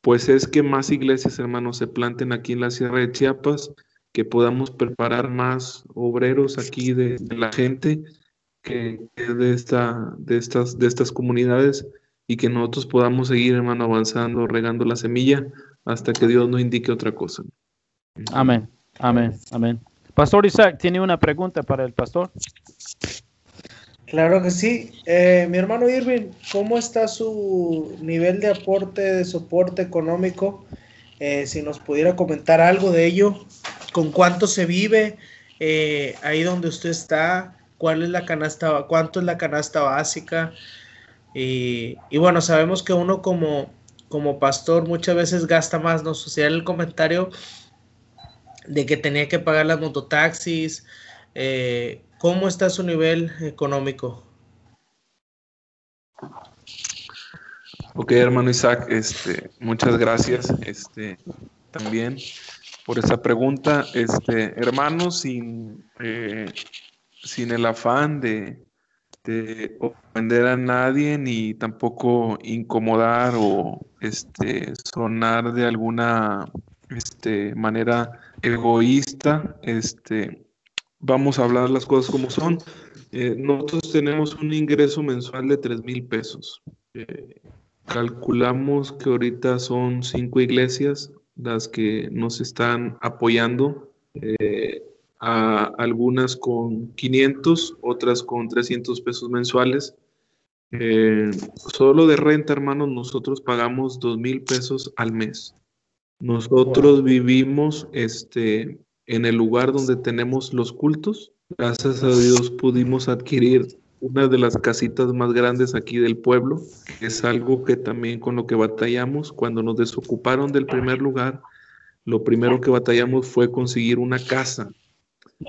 D: pues es que más iglesias, hermanos, se planten aquí en la Sierra de Chiapas que podamos preparar más obreros aquí de, la gente que, de, esta, de, estas, de estas comunidades y que nosotros podamos seguir, hermano, avanzando, regando la semilla hasta que Dios nos indique otra cosa.
A: Amén, amén, amén. Pastor Isaac, ¿tiene una pregunta para el pastor?
B: Claro que sí. Eh, mi hermano Irving, ¿cómo está su nivel de aporte, de soporte económico? Eh, si nos pudiera comentar algo de ello, ¿con cuánto se vive eh, ahí donde usted está? ¿Cuál es la canasta, cuánto es la canasta básica? Y, bueno, sabemos que uno como, como pastor muchas veces gasta más, nos sucede el comentario de que tenía que pagar las mototaxis, eh, ¿Cómo está su nivel económico?
D: Ok, hermano Isaac, este, muchas gracias este, también por esa pregunta. Este, hermano, sin, eh, sin el afán de, ofender a nadie ni tampoco incomodar o este, sonar de alguna este, manera egoísta, este, vamos a hablar las cosas como son. Eh, nosotros tenemos un ingreso mensual de 3 mil pesos. Eh, calculamos que ahorita son cinco iglesias las que nos están apoyando, eh, a algunas con 500, otras con 300 pesos mensuales. solo de renta, hermanos, nosotros pagamos 2 mil pesos al mes. Nosotros vivimos este, en el lugar donde tenemos los cultos. Gracias a Dios pudimos adquirir una de las casitas más grandes aquí del pueblo, es algo que también con lo que batallamos. Cuando nos desocuparon del primer lugar, lo primero que batallamos fue conseguir una casa.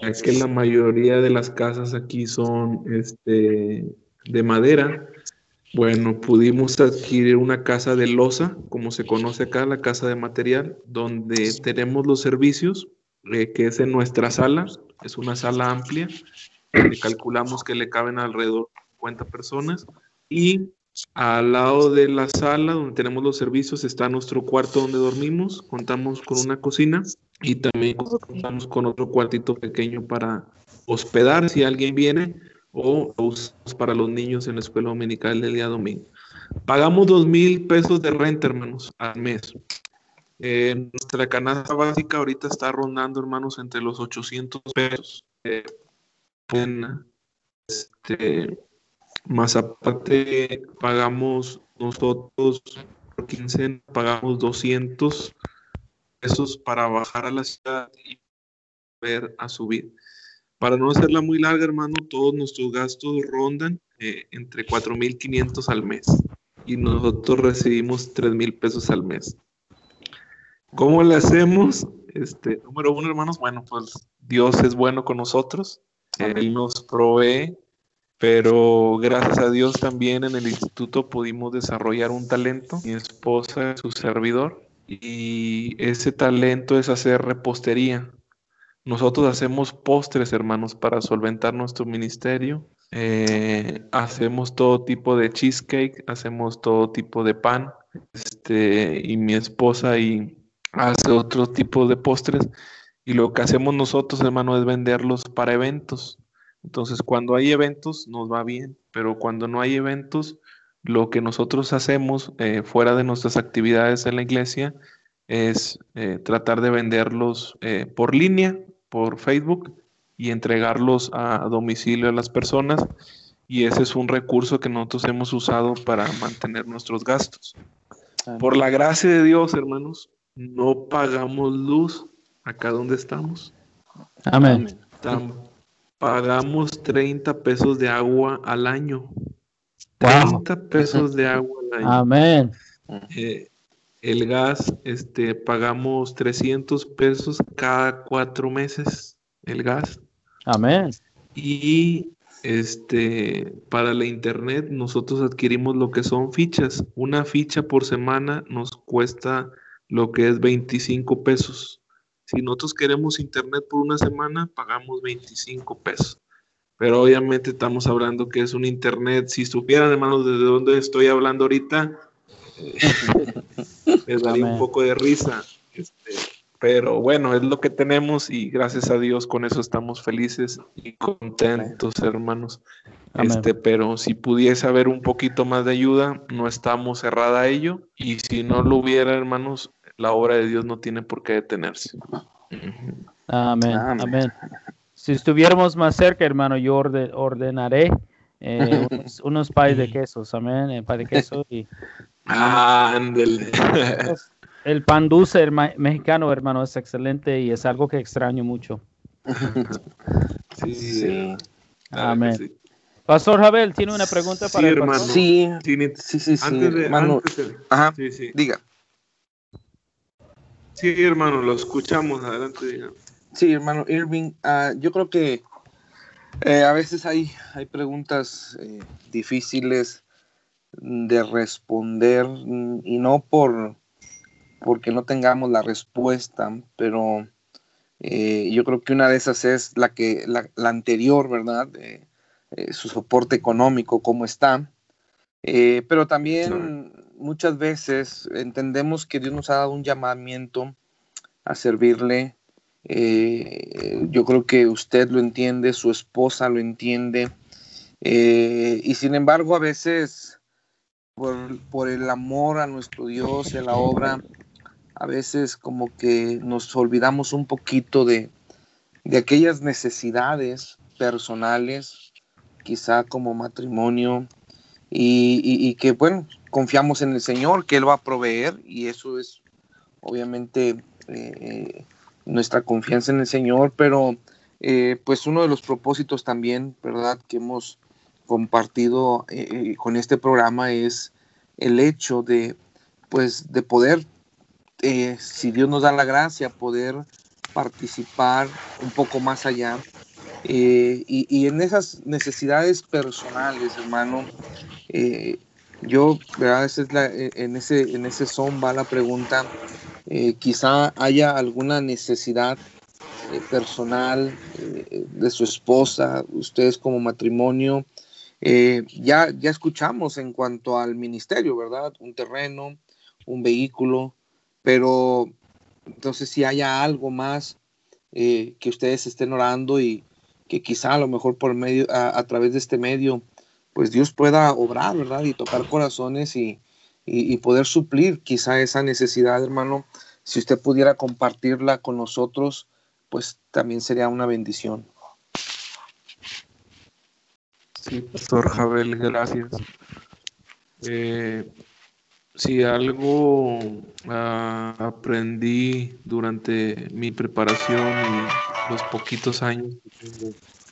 D: Es que la mayoría de las casas aquí son este, de madera. Bueno, pudimos adquirir una casa de losa, como se conoce acá, la casa de material, donde tenemos los servicios, eh, que es en nuestra sala, es una sala amplia, calculamos que le caben alrededor de 50 personas. Y al lado de la sala donde tenemos los servicios está nuestro cuarto donde dormimos, contamos con una cocina y también contamos con otro cuartito pequeño para hospedar si alguien viene o usamos para los niños en la escuela dominical del día domingo. Pagamos dos mil pesos de renta, hermanos, al mes. Eh, nuestra canasta básica ahorita está rondando, hermanos, entre los 800 pesos. Eh, este, más aparte, pagamos nosotros por quincena, pagamos 200 pesos para bajar a la ciudad y ver a subir. Para no hacerla muy larga, hermano, todos nuestros gastos rondan eh, entre 4.500 al mes y nosotros recibimos 3.000 pesos al mes. ¿Cómo le hacemos? Este, número uno, hermanos, bueno, pues Dios es bueno con nosotros. Él nos provee, pero gracias a Dios también en el instituto pudimos desarrollar un talento, mi esposa, su servidor, y ese talento es hacer repostería. Nosotros hacemos postres, hermanos, para solventar nuestro ministerio. Eh, hacemos todo tipo de cheesecake, hacemos todo tipo de pan. Este, y mi esposa y hace otro tipo de postres y lo que hacemos nosotros, hermano, es venderlos para eventos. Entonces, cuando hay eventos, nos va bien, pero cuando no hay eventos, lo que nosotros hacemos eh, fuera de nuestras actividades en la iglesia es eh, tratar de venderlos eh, por línea, por Facebook y entregarlos a domicilio a las personas. Y ese es un recurso que nosotros hemos usado para mantener nuestros gastos. Por la gracia de Dios, hermanos, no pagamos luz acá donde estamos.
A: Amén.
D: pagamos 30 pesos de agua al año. 30 pesos de agua al año.
A: Amén.
D: Eh, el gas, este, pagamos 300 pesos cada cuatro meses, el gas.
A: Amén.
D: Y este, para la internet, nosotros adquirimos lo que son fichas. Una ficha por semana nos cuesta lo que es 25 pesos. Si nosotros queremos internet por una semana, pagamos 25 pesos. Pero obviamente estamos hablando que es un internet. Si supieran, hermanos, desde dónde estoy hablando ahorita, eh, les daría un poco de risa. Este, pero bueno, es lo que tenemos y gracias a Dios con eso estamos felices y contentos, hermanos. Este, pero si pudiese haber un poquito más de ayuda, no estamos cerrada a ello y si no lo hubiera, hermanos, la obra de Dios no tiene por qué detenerse.
A: Amén. Amén. Si estuviéramos más cerca, hermano, yo ordenaré eh, unos, unos pais de quesos, amén, el pay de queso y...
D: Ah,
A: el pan dulce mexicano, hermano, es excelente y es algo que extraño mucho.
D: Sí, sí.
A: Amén. Pastor Jabel, ¿tiene una pregunta para el
C: hermano. Sí, sí, sí, sí. Antes de, hermano. Ajá, sí, sí. diga.
D: Sí, hermano, lo escuchamos. Adelante, diga.
C: Sí, hermano Irving, uh, yo creo que eh, a veces hay, hay preguntas eh, difíciles de responder y no por porque no tengamos la respuesta, pero eh, yo creo que una de esas es la que la, anterior, ¿verdad? su soporte económico, cómo está. pero también muchas veces entendemos que Dios nos ha dado un llamamiento a servirle eh, yo creo que usted lo entiende, su esposa lo entiende. Eh, y sin embargo, a veces, por, el amor a nuestro Dios y a la obra, a veces como que nos olvidamos un poquito de, aquellas necesidades personales, quizá como matrimonio, y, que, bueno, confiamos en el Señor, que Él va a proveer, y eso es obviamente eh, nuestra confianza en el Señor, pero eh, pues uno de los propósitos también, ¿verdad?, que hemos compartido eh, eh, con este programa es el hecho de, pues, de poder, si Dios nos da la gracia, poder participar un poco más allá. y, en esas necesidades personales, hermano, yo, ¿verdad? es en, ese, en ese son va la pregunta, eh, quizá haya alguna necesidad eh, personal eh, de su esposa, ustedes como matrimonio. ya, ya escuchamos en cuanto al ministerio, ¿verdad? Un terreno, un vehículo, pero entonces si haya algo más que ustedes estén orando y que quizá a lo mejor por medio, a, través de este medio, pues Dios pueda obrar, ¿verdad? Y tocar corazones y, y, poder suplir quizá esa necesidad, hermano. Si usted pudiera compartirla con nosotros, pues también sería una bendición.
D: Sí, Pastor Jabel, gracias. Eh, si algo ah, aprendí durante mi preparación y los poquitos años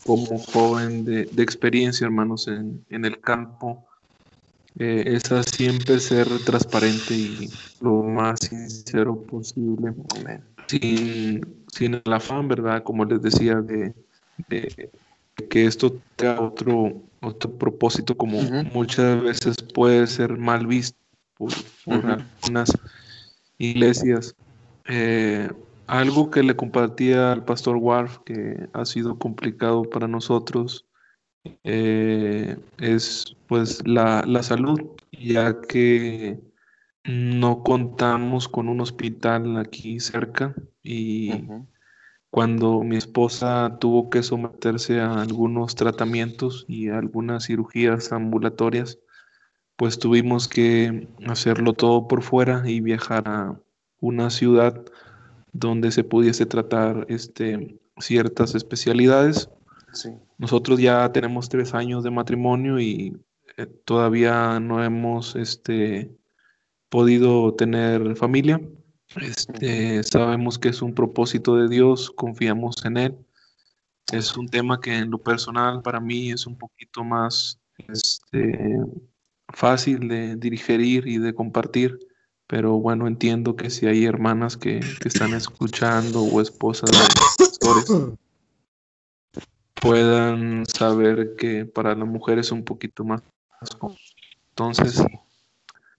D: como joven de, experiencia, hermanos, en, en el campo, eh, es siempre ser transparente y lo más sincero posible. Sin, sin el afán, ¿verdad? Como les decía, de, que esto tenga otro, otro propósito, como muchas veces puede ser mal visto por, algunas iglesias. Eh, algo que le compartía al pastor Warf, que ha sido complicado para nosotros, eh, es pues la, salud, ya que no contamos con un hospital aquí cerca y cuando mi esposa tuvo que someterse a algunos tratamientos y algunas cirugías ambulatorias, pues tuvimos que hacerlo todo por fuera y viajar a una ciudad donde se pudiese tratar este, ciertas especialidades nosotros ya tenemos tres años de matrimonio y eh, todavía no hemos este, podido tener familia. Este, sabemos que es un propósito de Dios, confiamos en Él. Es un tema que en lo personal para mí es un poquito más este, fácil de digerir y de compartir, pero bueno, entiendo que si hay hermanas que, que están escuchando o esposas de pastores puedan saber que para la mujer es un poquito más. Entonces,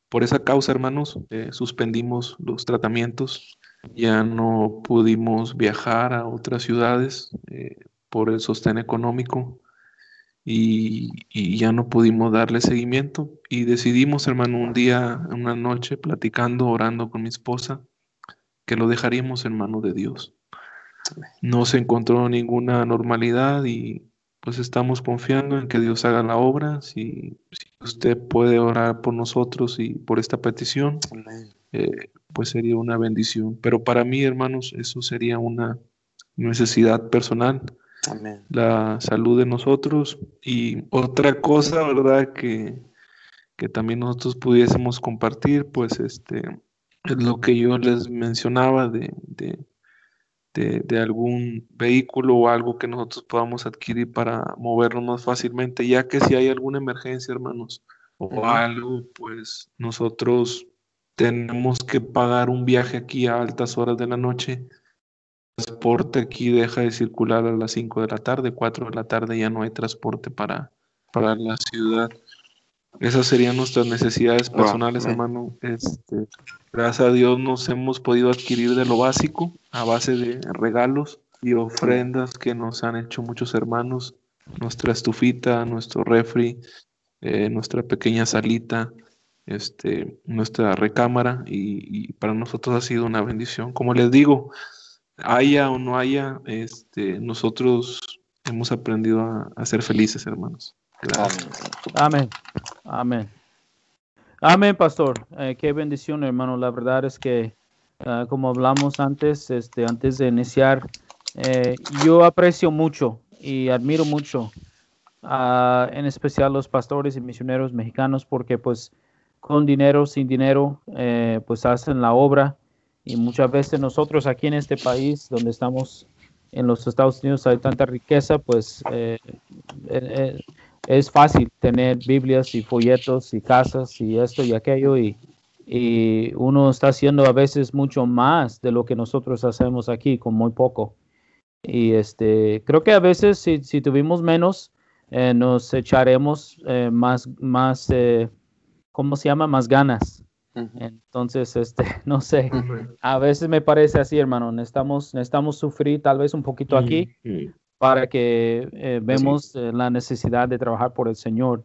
D: por esa causa, hermanos, eh, suspendimos los tratamientos, ya no pudimos viajar a otras ciudades eh, por el sostén económico y, y, ya no pudimos darle seguimiento y decidimos, hermano, un día, una noche, platicando, orando con mi esposa, que lo dejaríamos en manos de Dios. No se encontró ninguna normalidad y pues estamos confiando en que Dios haga la obra. Si, usted puede orar por nosotros y por esta petición, eh, pues sería una bendición. Pero para mí, hermanos, eso sería una necesidad personal. La salud de nosotros. Y otra cosa, ¿verdad? Que, que también nosotros pudiésemos compartir, pues este, es lo que yo les mencionaba de, de, algún vehículo o algo que nosotros podamos adquirir para movernos más fácilmente, ya que si hay alguna emergencia, hermanos, o algo, pues nosotros tenemos que pagar un viaje aquí a altas horas de la noche. El transporte aquí deja de circular a las 5 de la tarde, 4 de la tarde ya no hay transporte para, para la ciudad. Esas serían nuestras necesidades personales, hermano. Este, gracias a Dios nos hemos podido adquirir de lo básico a base de regalos y ofrendas que nos han hecho muchos hermanos. Nuestra estufita, nuestro refri, eh, nuestra pequeña salita, este, nuestra recámara y, para nosotros ha sido una bendición. Como les digo, haya o no haya, este, nosotros hemos aprendido a, a ser felices, hermanos.
A: Amén. Amén. Amén, pastor. Eh, qué bendición, hermano. La verdad es que, ah, como hablamos antes, este, antes de iniciar, eh, yo aprecio mucho y admiro mucho, en especial los pastores y misioneros mexicanos, porque pues con dinero, sin dinero, eh, pues hacen la obra. Y muchas veces nosotros aquí en este país, donde estamos en los Estados Unidos, hay tanta riqueza, pues es fácil tener Biblias y folletos y casas y esto y aquello y, uno está haciendo a veces mucho más de lo que nosotros hacemos aquí con muy poco. Y este, creo que a veces si, si tuvimos menos, eh, nos echaremos eh, más, más eh, ¿cómo se llama? Más ganas. Entonces, este, no sé, a veces me parece así, hermano, necesitamos, necesitamos sufrir tal vez un poquito aquí para que eh, vemos eh, la necesidad de trabajar por el Señor.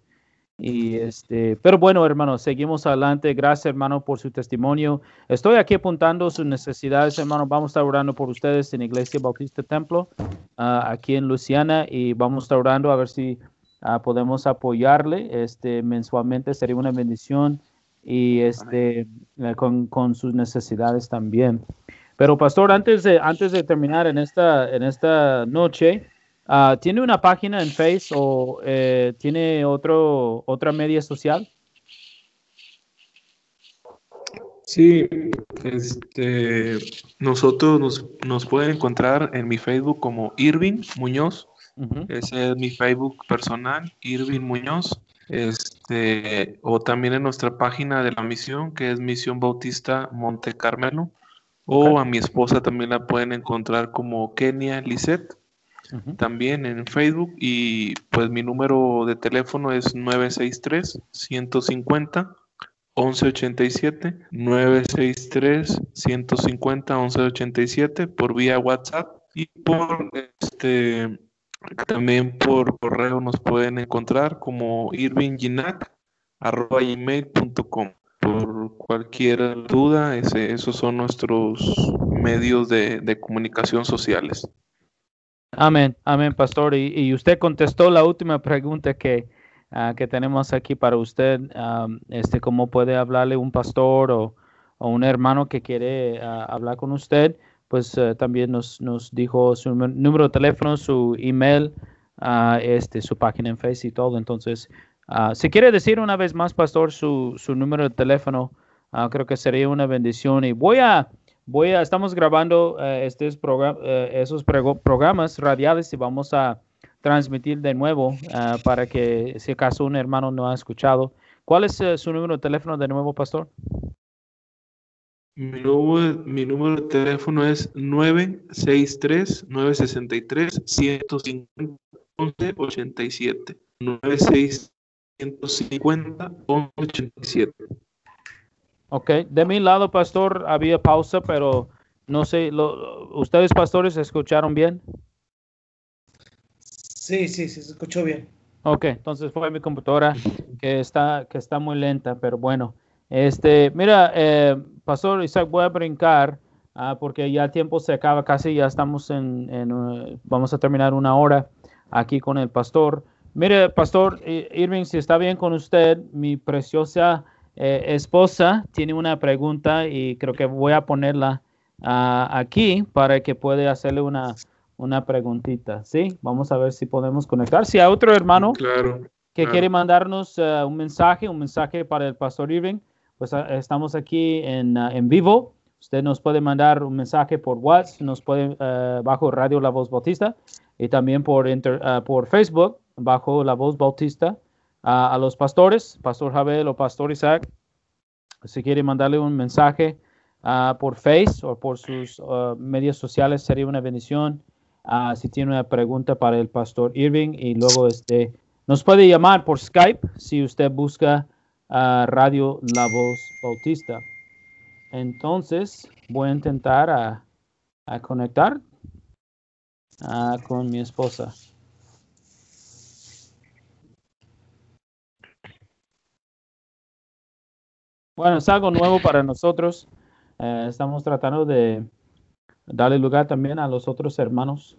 A: Y este, pero bueno, hermano, seguimos adelante. Gracias, hermano, por su testimonio. Estoy aquí apuntando sus necesidades, hermano. Vamos a estar orando por ustedes en Iglesia Bautista Templo, ah, aquí en Luciana, y vamos a estar orando a ver si ah, podemos apoyarle. Este, mensualmente sería una bendición y este, eh, con, con, sus necesidades también. Pero pastor, antes de, antes de terminar en esta, en esta noche, ah, ¿tiene una página en Facebook o eh, tiene otro, otra media social?
D: Sí, este, nosotros nos, nos, pueden encontrar en mi Facebook como Irving Muñoz. Ese es mi Facebook personal, Irving Muñoz. Este, o también en nuestra página de la misión, que es Misión Bautista Monte Carmelo. O a mi esposa también la pueden encontrar como Kenia Lisette, también en Facebook. Y pues mi número de teléfono es 963-150-1187. 963-150-1187 por vía WhatsApp. Y por este también por correo nos pueden encontrar como irvingginac.com cualquier duda, ese, esos son nuestros medios de, comunicación sociales.
A: Amén, amén, pastor. Y, usted contestó la última pregunta que, ah, que tenemos aquí para usted, este, cómo puede hablarle un pastor o, un hermano que quiere ah, hablar con usted, pues eh, también nos, nos dijo su número de teléfono, su email, uh, este, su página en Facebook y todo. Entonces, Ah, si quiere decir una vez más, pastor, su, su número de teléfono, ah, creo que sería una bendición. Y voy a, voy a, estamos grabando eh, estos eh, esos programas radiales y vamos a transmitir de nuevo ah, para que si acaso un hermano no ha escuchado. ¿Cuál es eh, su número de teléfono de nuevo, pastor?
D: Mi número, mi número de teléfono es 963-963-150-1187. 963 150 87.
A: Ok, de mi lado, pastor, había pausa, pero no sé, ¿ustedes, pastores, escucharon bien?
B: Sí, sí, sí, se escuchó bien.
A: Ok, entonces fue mi computadora que está, que está muy lenta, pero bueno. Este, mira, eh, Pastor Isaac, voy a brincar ah, porque ya el tiempo se acaba casi, ya estamos en, en vamos a terminar una hora aquí con el pastor. Mire, pastor Irving, si está bien con usted, mi preciosa eh, esposa tiene una pregunta y creo que voy a ponerla uh, aquí para que pueda hacerle una, una preguntita. ¿Sí? Vamos a ver si podemos conectar. Si hay otro hermano que quiere mandarnos uh, un mensaje, un mensaje para el pastor Irving, pues uh, estamos aquí en, en, vivo. Usted nos puede mandar un mensaje por WhatsApp, nos puede bajo Radio La Voz Bautista y también por, por Facebook bajo La Voz Bautista a los pastores, Pastor Javel o Pastor Isaac, si quiere mandarle un mensaje por Face o por sus uh, medios sociales, sería una bendición. Si tiene una pregunta para el Pastor Irving y luego este, nos puede llamar por Skype si usted busca Radio La Voz Bautista. Entonces, voy a intentar a conectar con mi esposa. Bueno, es algo nuevo para nosotros. Eh, estamos tratando de darle lugar también a los otros hermanos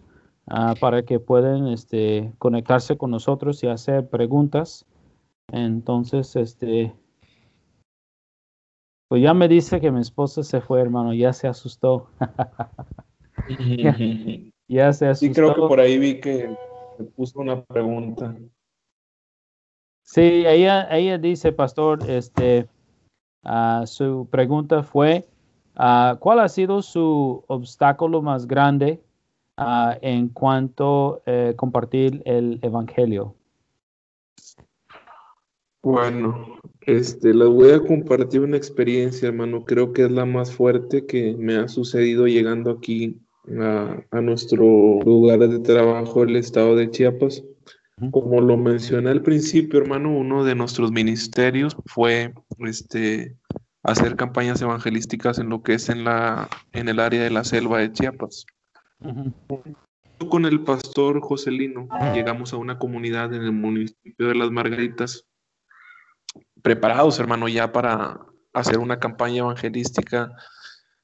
A: uh, para que puedan este, conectarse con nosotros y hacer preguntas. Entonces, este, pues ya me dice que mi esposa se fue, hermano, ya se asustó.
D: ya, se asustó. Sí, creo que por ahí vi que me puso una pregunta.
A: Sí, ella, ella dice, pastor, este, Ah, su pregunta fue, uh, ¿cuál ha sido su obstáculo más grande uh, en cuanto a eh, compartir el Evangelio?
D: Bueno, este, les voy a compartir una experiencia, hermano. Creo que es la más fuerte que me ha sucedido llegando aquí a, a nuestro lugar de trabajo, el estado de Chiapas. Como lo mencioné al principio, hermano, uno de nuestros ministerios fue este, hacer campañas evangelísticas en lo que es en, la, en el área de la selva de Chiapas. Con el pastor Joselino llegamos a una comunidad en el municipio de Las Margaritas, preparados, hermano, ya para hacer una campaña evangelística.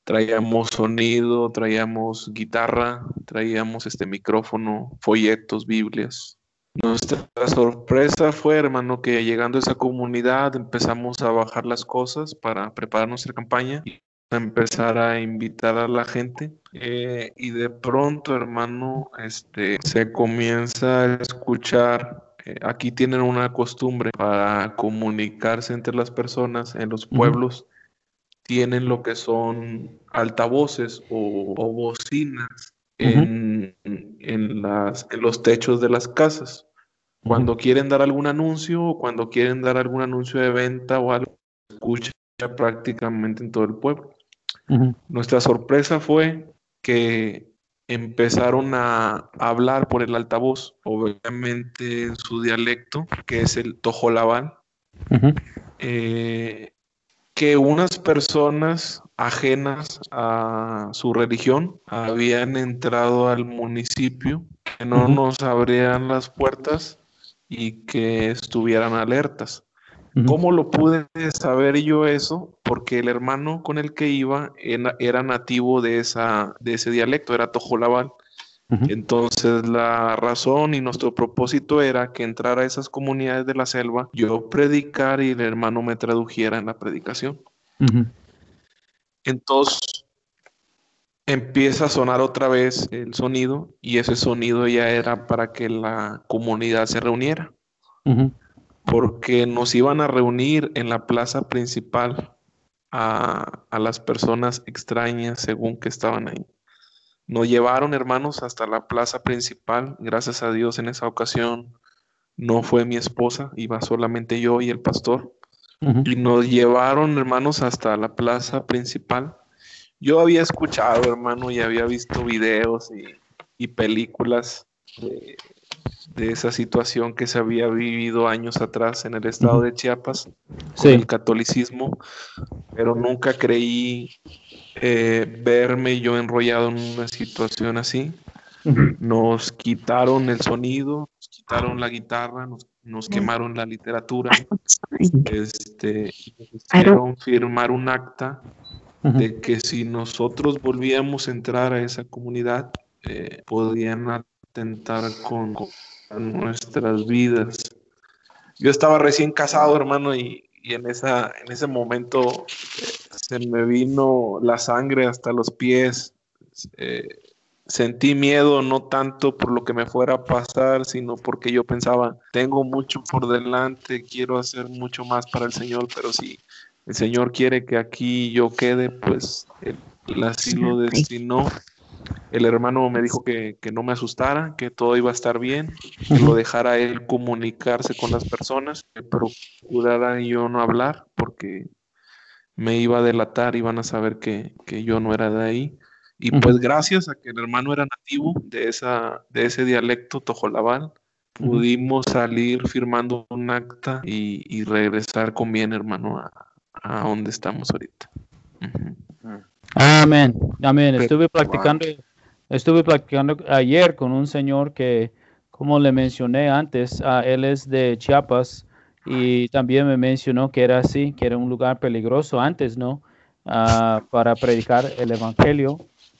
D: Traíamos sonido, traíamos guitarra, traíamos este micrófono, folletos, Biblias. Nuestra sorpresa fue, hermano, que llegando a esa comunidad empezamos a bajar las cosas para preparar nuestra campaña y empezar a invitar a la gente eh, y de pronto, hermano, este, se comienza a escuchar. Eh, aquí tienen una costumbre para comunicarse entre las personas en los pueblos. Tienen lo que son altavoces o, bocinas en, las, en los techos de las casas. Cuando quieren dar algún anuncio o cuando quieren dar algún anuncio de venta o algo, se escucha prácticamente en todo el pueblo. Nuestra sorpresa fue que empezaron a hablar por el altavoz, obviamente en su dialecto, que es el tojolabal, eh, que unas personas ajenas a su religión habían entrado al municipio, que no nos abrían las puertas y que estuvieran alertas. ¿Cómo lo pude saber yo eso? Porque el hermano con el que iba era, nativo de, esa, de ese dialecto, era tojolabal. Entonces la razón y nuestro propósito era que entrara a esas comunidades de la selva, yo predicar y el hermano me tradujera en la predicación. Entonces empieza a sonar otra vez el sonido y ese sonido ya era para que la comunidad se reuniera. Porque nos iban a reunir en la plaza principal a, a, las personas extrañas según que estaban ahí. Nos llevaron, hermanos, hasta la plaza principal. Gracias a Dios en esa ocasión no fue mi esposa, iba solamente yo y el pastor. Y nos llevaron, hermanos, hasta la plaza principal. Yo había escuchado, hermano, y había visto videos y, películas de, esa situación que se había vivido años atrás en el estado de Chiapas con el catolicismo, pero nunca creí eh, verme yo enrollado en una situación así. Nos quitaron el sonido, nos quitaron la guitarra, nos, quemaron la literatura, este, nos hicieron firmar un acta de que si nosotros volvíamos a entrar a esa comunidad, eh, podían atentar con, nuestras vidas. Yo estaba recién casado, hermano, y, en, esa, en ese momento eh, se me vino la sangre hasta los pies. Eh, sentí miedo no tanto por lo que me fuera a pasar, sino porque yo pensaba, tengo mucho por delante, quiero hacer mucho más para el Señor, pero si el Señor quiere que aquí yo quede, pues él, así lo destinó. El hermano me dijo que, no me asustara, que todo iba a estar bien, que lo dejara él comunicarse con las personas, que procurara yo no hablar, porque me iba a delatar, iban a saber que, yo no era de ahí. Y pues gracias a que el hermano era nativo de, esa, de ese dialecto tojolabal, pudimos salir firmando un acta y, y regresar con bien, hermano, a, a donde estamos ahorita.
A: Amén, amén. Estuve practicando, estuve practicando ayer con un señor que, como le mencioné antes, uh, él es de Chiapas y también me mencionó que era así, que era un lugar peligroso antes, ¿no? Uh, para predicar el evangelio,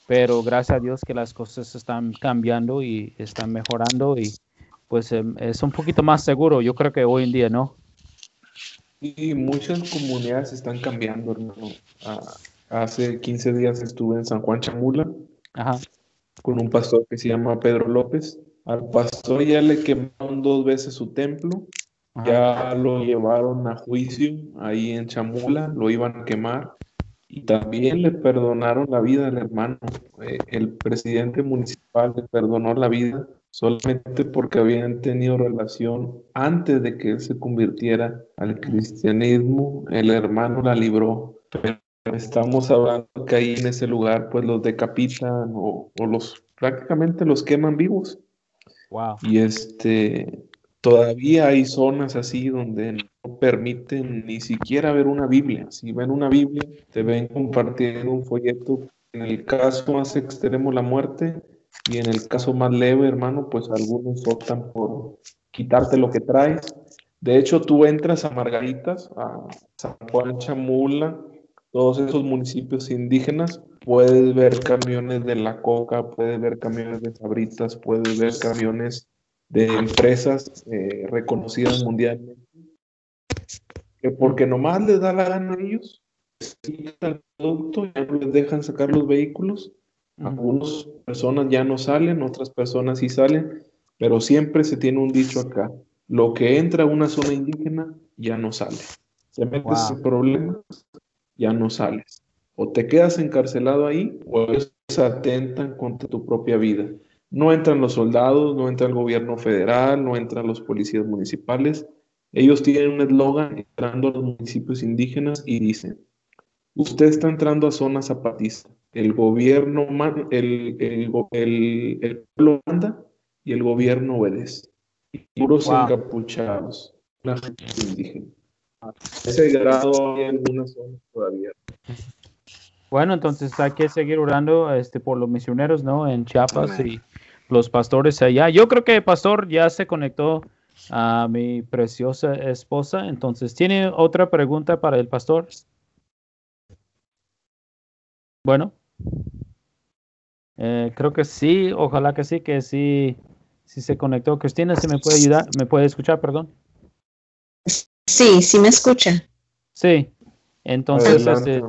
A: pero gracias a Dios que las cosas están cambiando y están mejorando y pues em, es un poquito más seguro, yo creo que hoy en día, ¿no?
D: Y muchas comunidades están cambiando, hermano. Ah, hace 15 días estuve en San Juan Chamula con un pastor que se llama Pedro López. Al pastor ya le quemaron dos veces su templo, ya lo llevaron a juicio ahí en Chamula, lo iban a quemar y también le perdonaron la vida al hermano. Eh, el presidente municipal le perdonó la vida solamente porque habían tenido relación antes de que él se convirtiera al cristianismo, el hermano la libró. Pero estamos hablando que ahí en ese lugar pues los decapitan o, los prácticamente los queman vivos.
A: Wow.
D: Y este todavía hay zonas así donde permiten ni siquiera ver una Biblia. Si ven una Biblia, te ven compartiendo un folleto. En el caso más extremo, la muerte, y en el caso más leve, hermano, pues algunos optan por quitarte lo que traes. De hecho, tú entras a Margaritas, a San Juan Chamula, todos esos municipios indígenas, puedes ver camiones de la coca, puedes ver camiones de sabritas, puedes ver camiones de empresas eh, reconocidas mundialmente, que porque nomás les da la gana a ellos, quitan el producto, ya no les dejan sacar los vehículos algunas personas ya no salen, otras personas sí salen, pero siempre se tiene un dicho acá, lo que entra a una zona indígena ya no sale. Se metes en problemas, ya no sales. O te quedas encarcelado ahí o ellos atentan contra tu propia vida. No entran los soldados, no entra el gobierno federal, no entran los policías municipales. Ellos tienen un eslogan entrando a los municipios indígenas y dicen, usted está entrando a zona zapatista el gobierno, el, el, el, el pueblo manda y el gobierno obedece. Puros encapuchados, una gente indígena. ese grado hay en algunas zonas todavía.
A: Bueno, entonces hay que seguir orando este, por los misioneros, ¿no? En Chiapas y los pastores allá. Yo creo que el pastor ya se conectó a mi preciosa esposa. Entonces, ¿tiene otra pregunta para el pastor? Bueno. Eh, creo que sí, ojalá que sí, que sí, sí se conectó. Cristina, ¿se me puede ayudar? ¿Me puede escuchar, perdón?
E: Sí, sí me escucha.
A: Sí, entonces, este,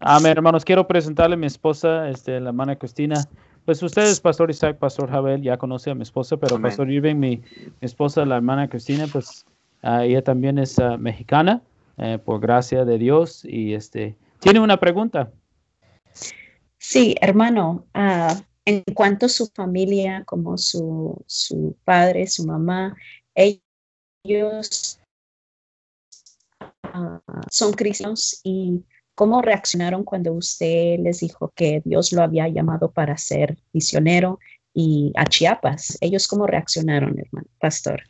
A: a mi hermanos, quiero presentarle a mi esposa, este, la hermana Cristina. Pues ustedes, Pastor Isaac, Pastor Javel, ya conoce a mi esposa, pero Pastor Irving, mi, esposa, la hermana Cristina, pues uh, ella también es uh, mexicana, eh, por gracia de Dios, y este, tiene una pregunta.
E: Sí, hermano, ah, en cuanto a su familia, como su, su padre, su mamá, ellos ah, son cristianos y cómo reaccionaron cuando usted les dijo que Dios lo había llamado para ser misionero y a Chiapas. Ellos cómo reaccionaron, hermano, pastor.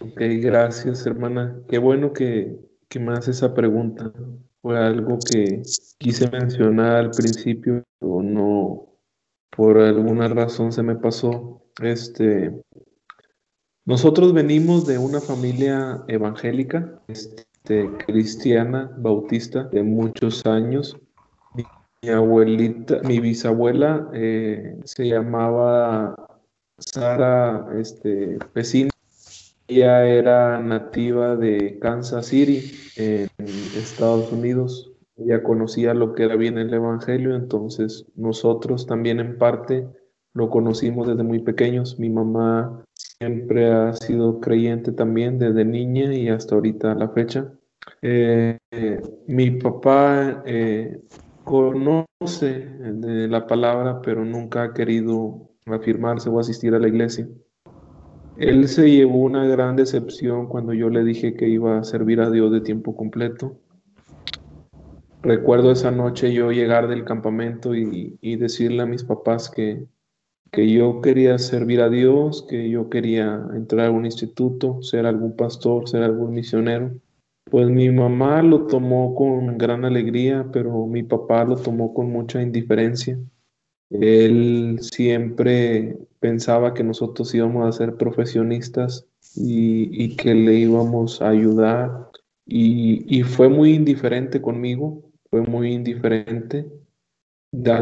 D: Ok, gracias, hermana. Qué bueno que, que me hace esa pregunta fue algo que quise mencionar al principio, pero no, por alguna razón se me pasó. Este, nosotros venimos de una familia evangélica. Este, este, cristiana bautista de muchos años. Mi, abuelita, mi bisabuela eh, se llamaba Sara este, Pesina. Ella era nativa de Kansas City, en Estados Unidos. Ella conocía lo que era bien el Evangelio, entonces nosotros también en parte lo conocimos desde muy pequeños. Mi mamá siempre ha sido creyente también desde niña y hasta ahorita la fecha. Eh, mi papá eh, conoce de la palabra, pero nunca ha querido afirmarse o asistir a la iglesia. Él se llevó una gran decepción cuando yo le dije que iba a servir a Dios de tiempo completo. Recuerdo esa noche yo llegar del campamento y decirle a mis papás que, que yo quería servir a Dios, que yo quería entrar a un instituto, ser algún pastor, ser algún misionero. Pues mi mamá lo tomó con gran alegría, pero mi papá lo tomó con mucha indiferencia. Él siempre pensaba que nosotros íbamos a ser profesionistas y, que le íbamos a ayudar. Y, fue muy indiferente conmigo, fue muy indiferente. De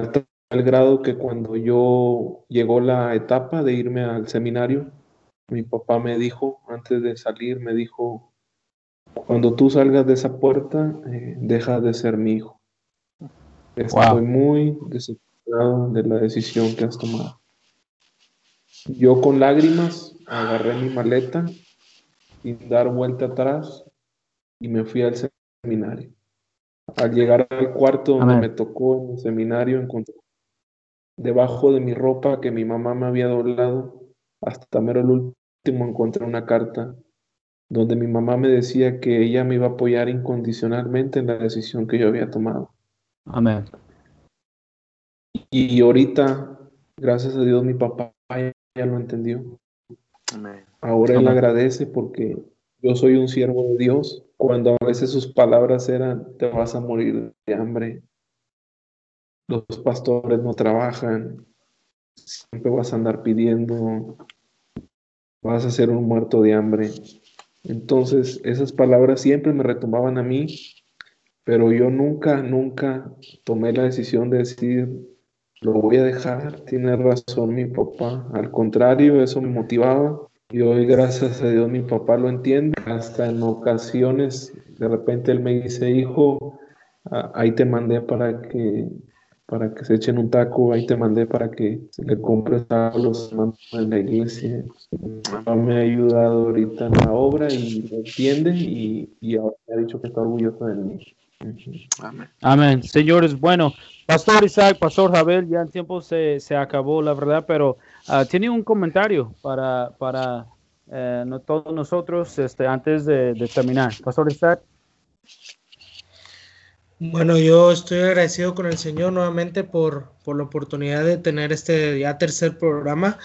D: al grado que cuando yo llegó la etapa de irme al seminario, mi papá me dijo, antes de salir, me dijo, cuando tú salgas de esa puerta, eh, deja de ser mi hijo. Estoy muy decepcionado de la decisión que has tomado. Yo con lágrimas agarré mi maleta sin dar vuelta atrás y me fui al seminario. Al llegar al cuarto donde me tocó en el seminario, encontré debajo de mi ropa que mi mamá me había doblado, hasta mero el último encontré una carta donde mi mamá me decía que ella me iba a apoyar incondicionalmente en la decisión que yo había tomado.
A: Amén.
D: Y ahorita, gracias a Dios, mi papá ya lo entendió. Amén. Ahora él agradece porque yo soy un siervo de Dios. Cuando a veces sus palabras eran, te vas a morir de hambre, los pastores no trabajan, siempre vas a andar pidiendo, vas a ser un muerto de hambre. Entonces, esas palabras siempre me retumbaban a mí, pero yo nunca, nunca tomé la decisión de decir, lo voy a dejar, tiene razón mi papá. Al contrario, eso me motivaba. Y hoy, gracias a Dios, mi papá lo entiende. Hasta en ocasiones, de repente él me dice, hijo, ahí te mandé para que para que se echen un taco, ahí te mandé para que se le compres a los hermanos en la iglesia. Me ha ayudado ahorita en la obra y lo entiende y, y ahora me ha dicho que está orgulloso de mí.
A: Amén. Amén. Señores, bueno, Pastor Isaac, Pastor Javel, ya el tiempo se, se acabó, la verdad, pero uh, tiene un comentario para, para eh, todos nosotros este, antes de, de terminar. Pastor Isaac.
B: Bueno, yo estoy agradecido con el Señor nuevamente por, por la oportunidad de tener este ya tercer programa.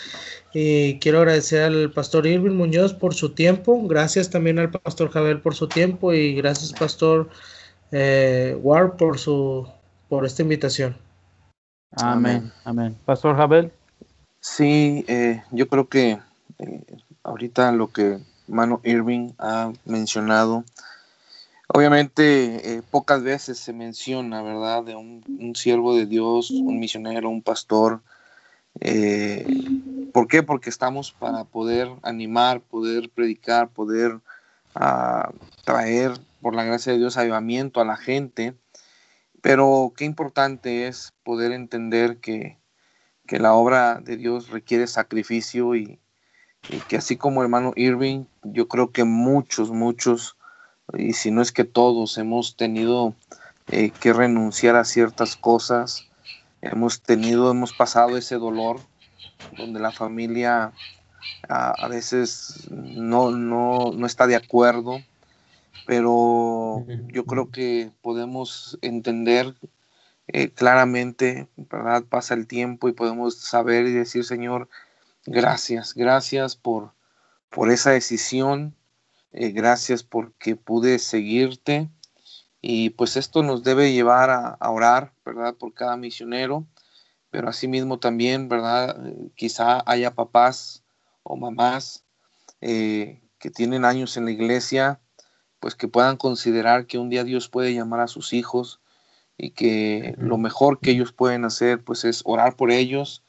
B: Y quiero agradecer al pastor Irving Muñoz por su tiempo. Gracias también al pastor Javier por su tiempo y gracias pastor eh, Ward por su por esta invitación.
A: Amén, amén. Pastor Javier.
C: Sí, eh, yo creo que eh, ahorita lo que Mano Irving ha mencionado Obviamente, eh, pocas veces se menciona, ¿verdad?, de un, siervo de Dios, un misionero, un pastor. Eh, ¿Por qué? Porque estamos para poder animar, poder predicar, poder ah, traer, por la gracia de Dios, avivamiento a la gente. Pero qué importante es poder entender que, la obra de Dios requiere sacrificio y, y que así como hermano Irving, yo creo que muchos, muchos y si no es que todos hemos tenido eh, que renunciar a ciertas cosas, hemos tenido, hemos pasado ese dolor donde la familia a, veces no, no, no, está de acuerdo, pero yo creo que podemos entender eh, claramente, ¿verdad? Pasa el tiempo y podemos saber y decir, Señor, gracias, gracias por, por esa decisión eh, gracias porque pude seguirte. Y pues esto nos debe llevar a, orar, ¿verdad? Por cada misionero, pero asimismo también, ¿verdad? quizá haya papás o mamás eh, que tienen años en la iglesia, pues que puedan considerar que un día Dios puede llamar a sus hijos y que lo mejor que ellos pueden hacer pues es orar por ellos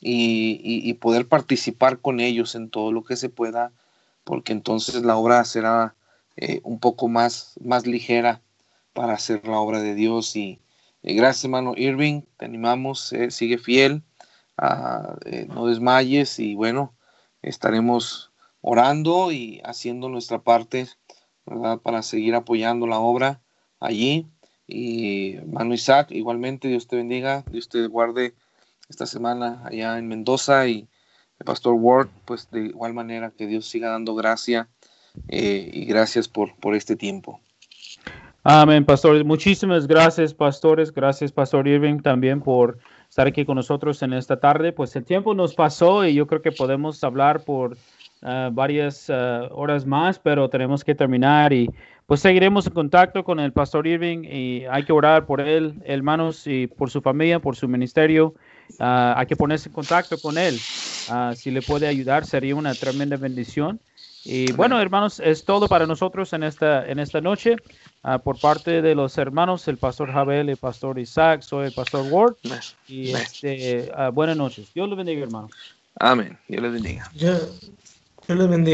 C: y, poder participar con ellos en todo lo que se pueda, porque entonces la obra será eh, un poco más, más ligera para hacer la obra de Dios. Y eh, gracias hermano Irving, te animamos, eh, sigue fiel, ah, no desmayes y bueno, estaremos orando y haciendo nuestra parte, ¿verdad? Para seguir apoyando la obra allí. Y hermano Isaac, igualmente, Dios te bendiga, Dios te guarde esta semana allá en Mendoza y el pastor Ward, pues de igual manera que Dios siga dando gracia eh, y gracias por, por este tiempo.
A: Amén, pastor. Muchísimas gracias, pastores. Gracias, pastor Irving, también por estar aquí con nosotros en esta tarde. Pues el tiempo nos pasó y yo creo que podemos hablar por ah, varias ah, horas más, pero tenemos que terminar y pues seguiremos en contacto con el pastor Irving y hay que orar por él, hermanos, y por su familia, por su ministerio. Ah, hay que ponerse en contacto con él. Ah, si le puede ayudar, sería una tremenda bendición. Y bueno, hermanos, es todo para nosotros en esta, en esta noche. Ah, por parte de los hermanos, el pastor Javel y el pastor Isaac, soy el pastor Ward. Y este, buenas noches. Dios le bendiga, hermano.
C: Amén. Dios le bendiga.
B: Dios le bendiga.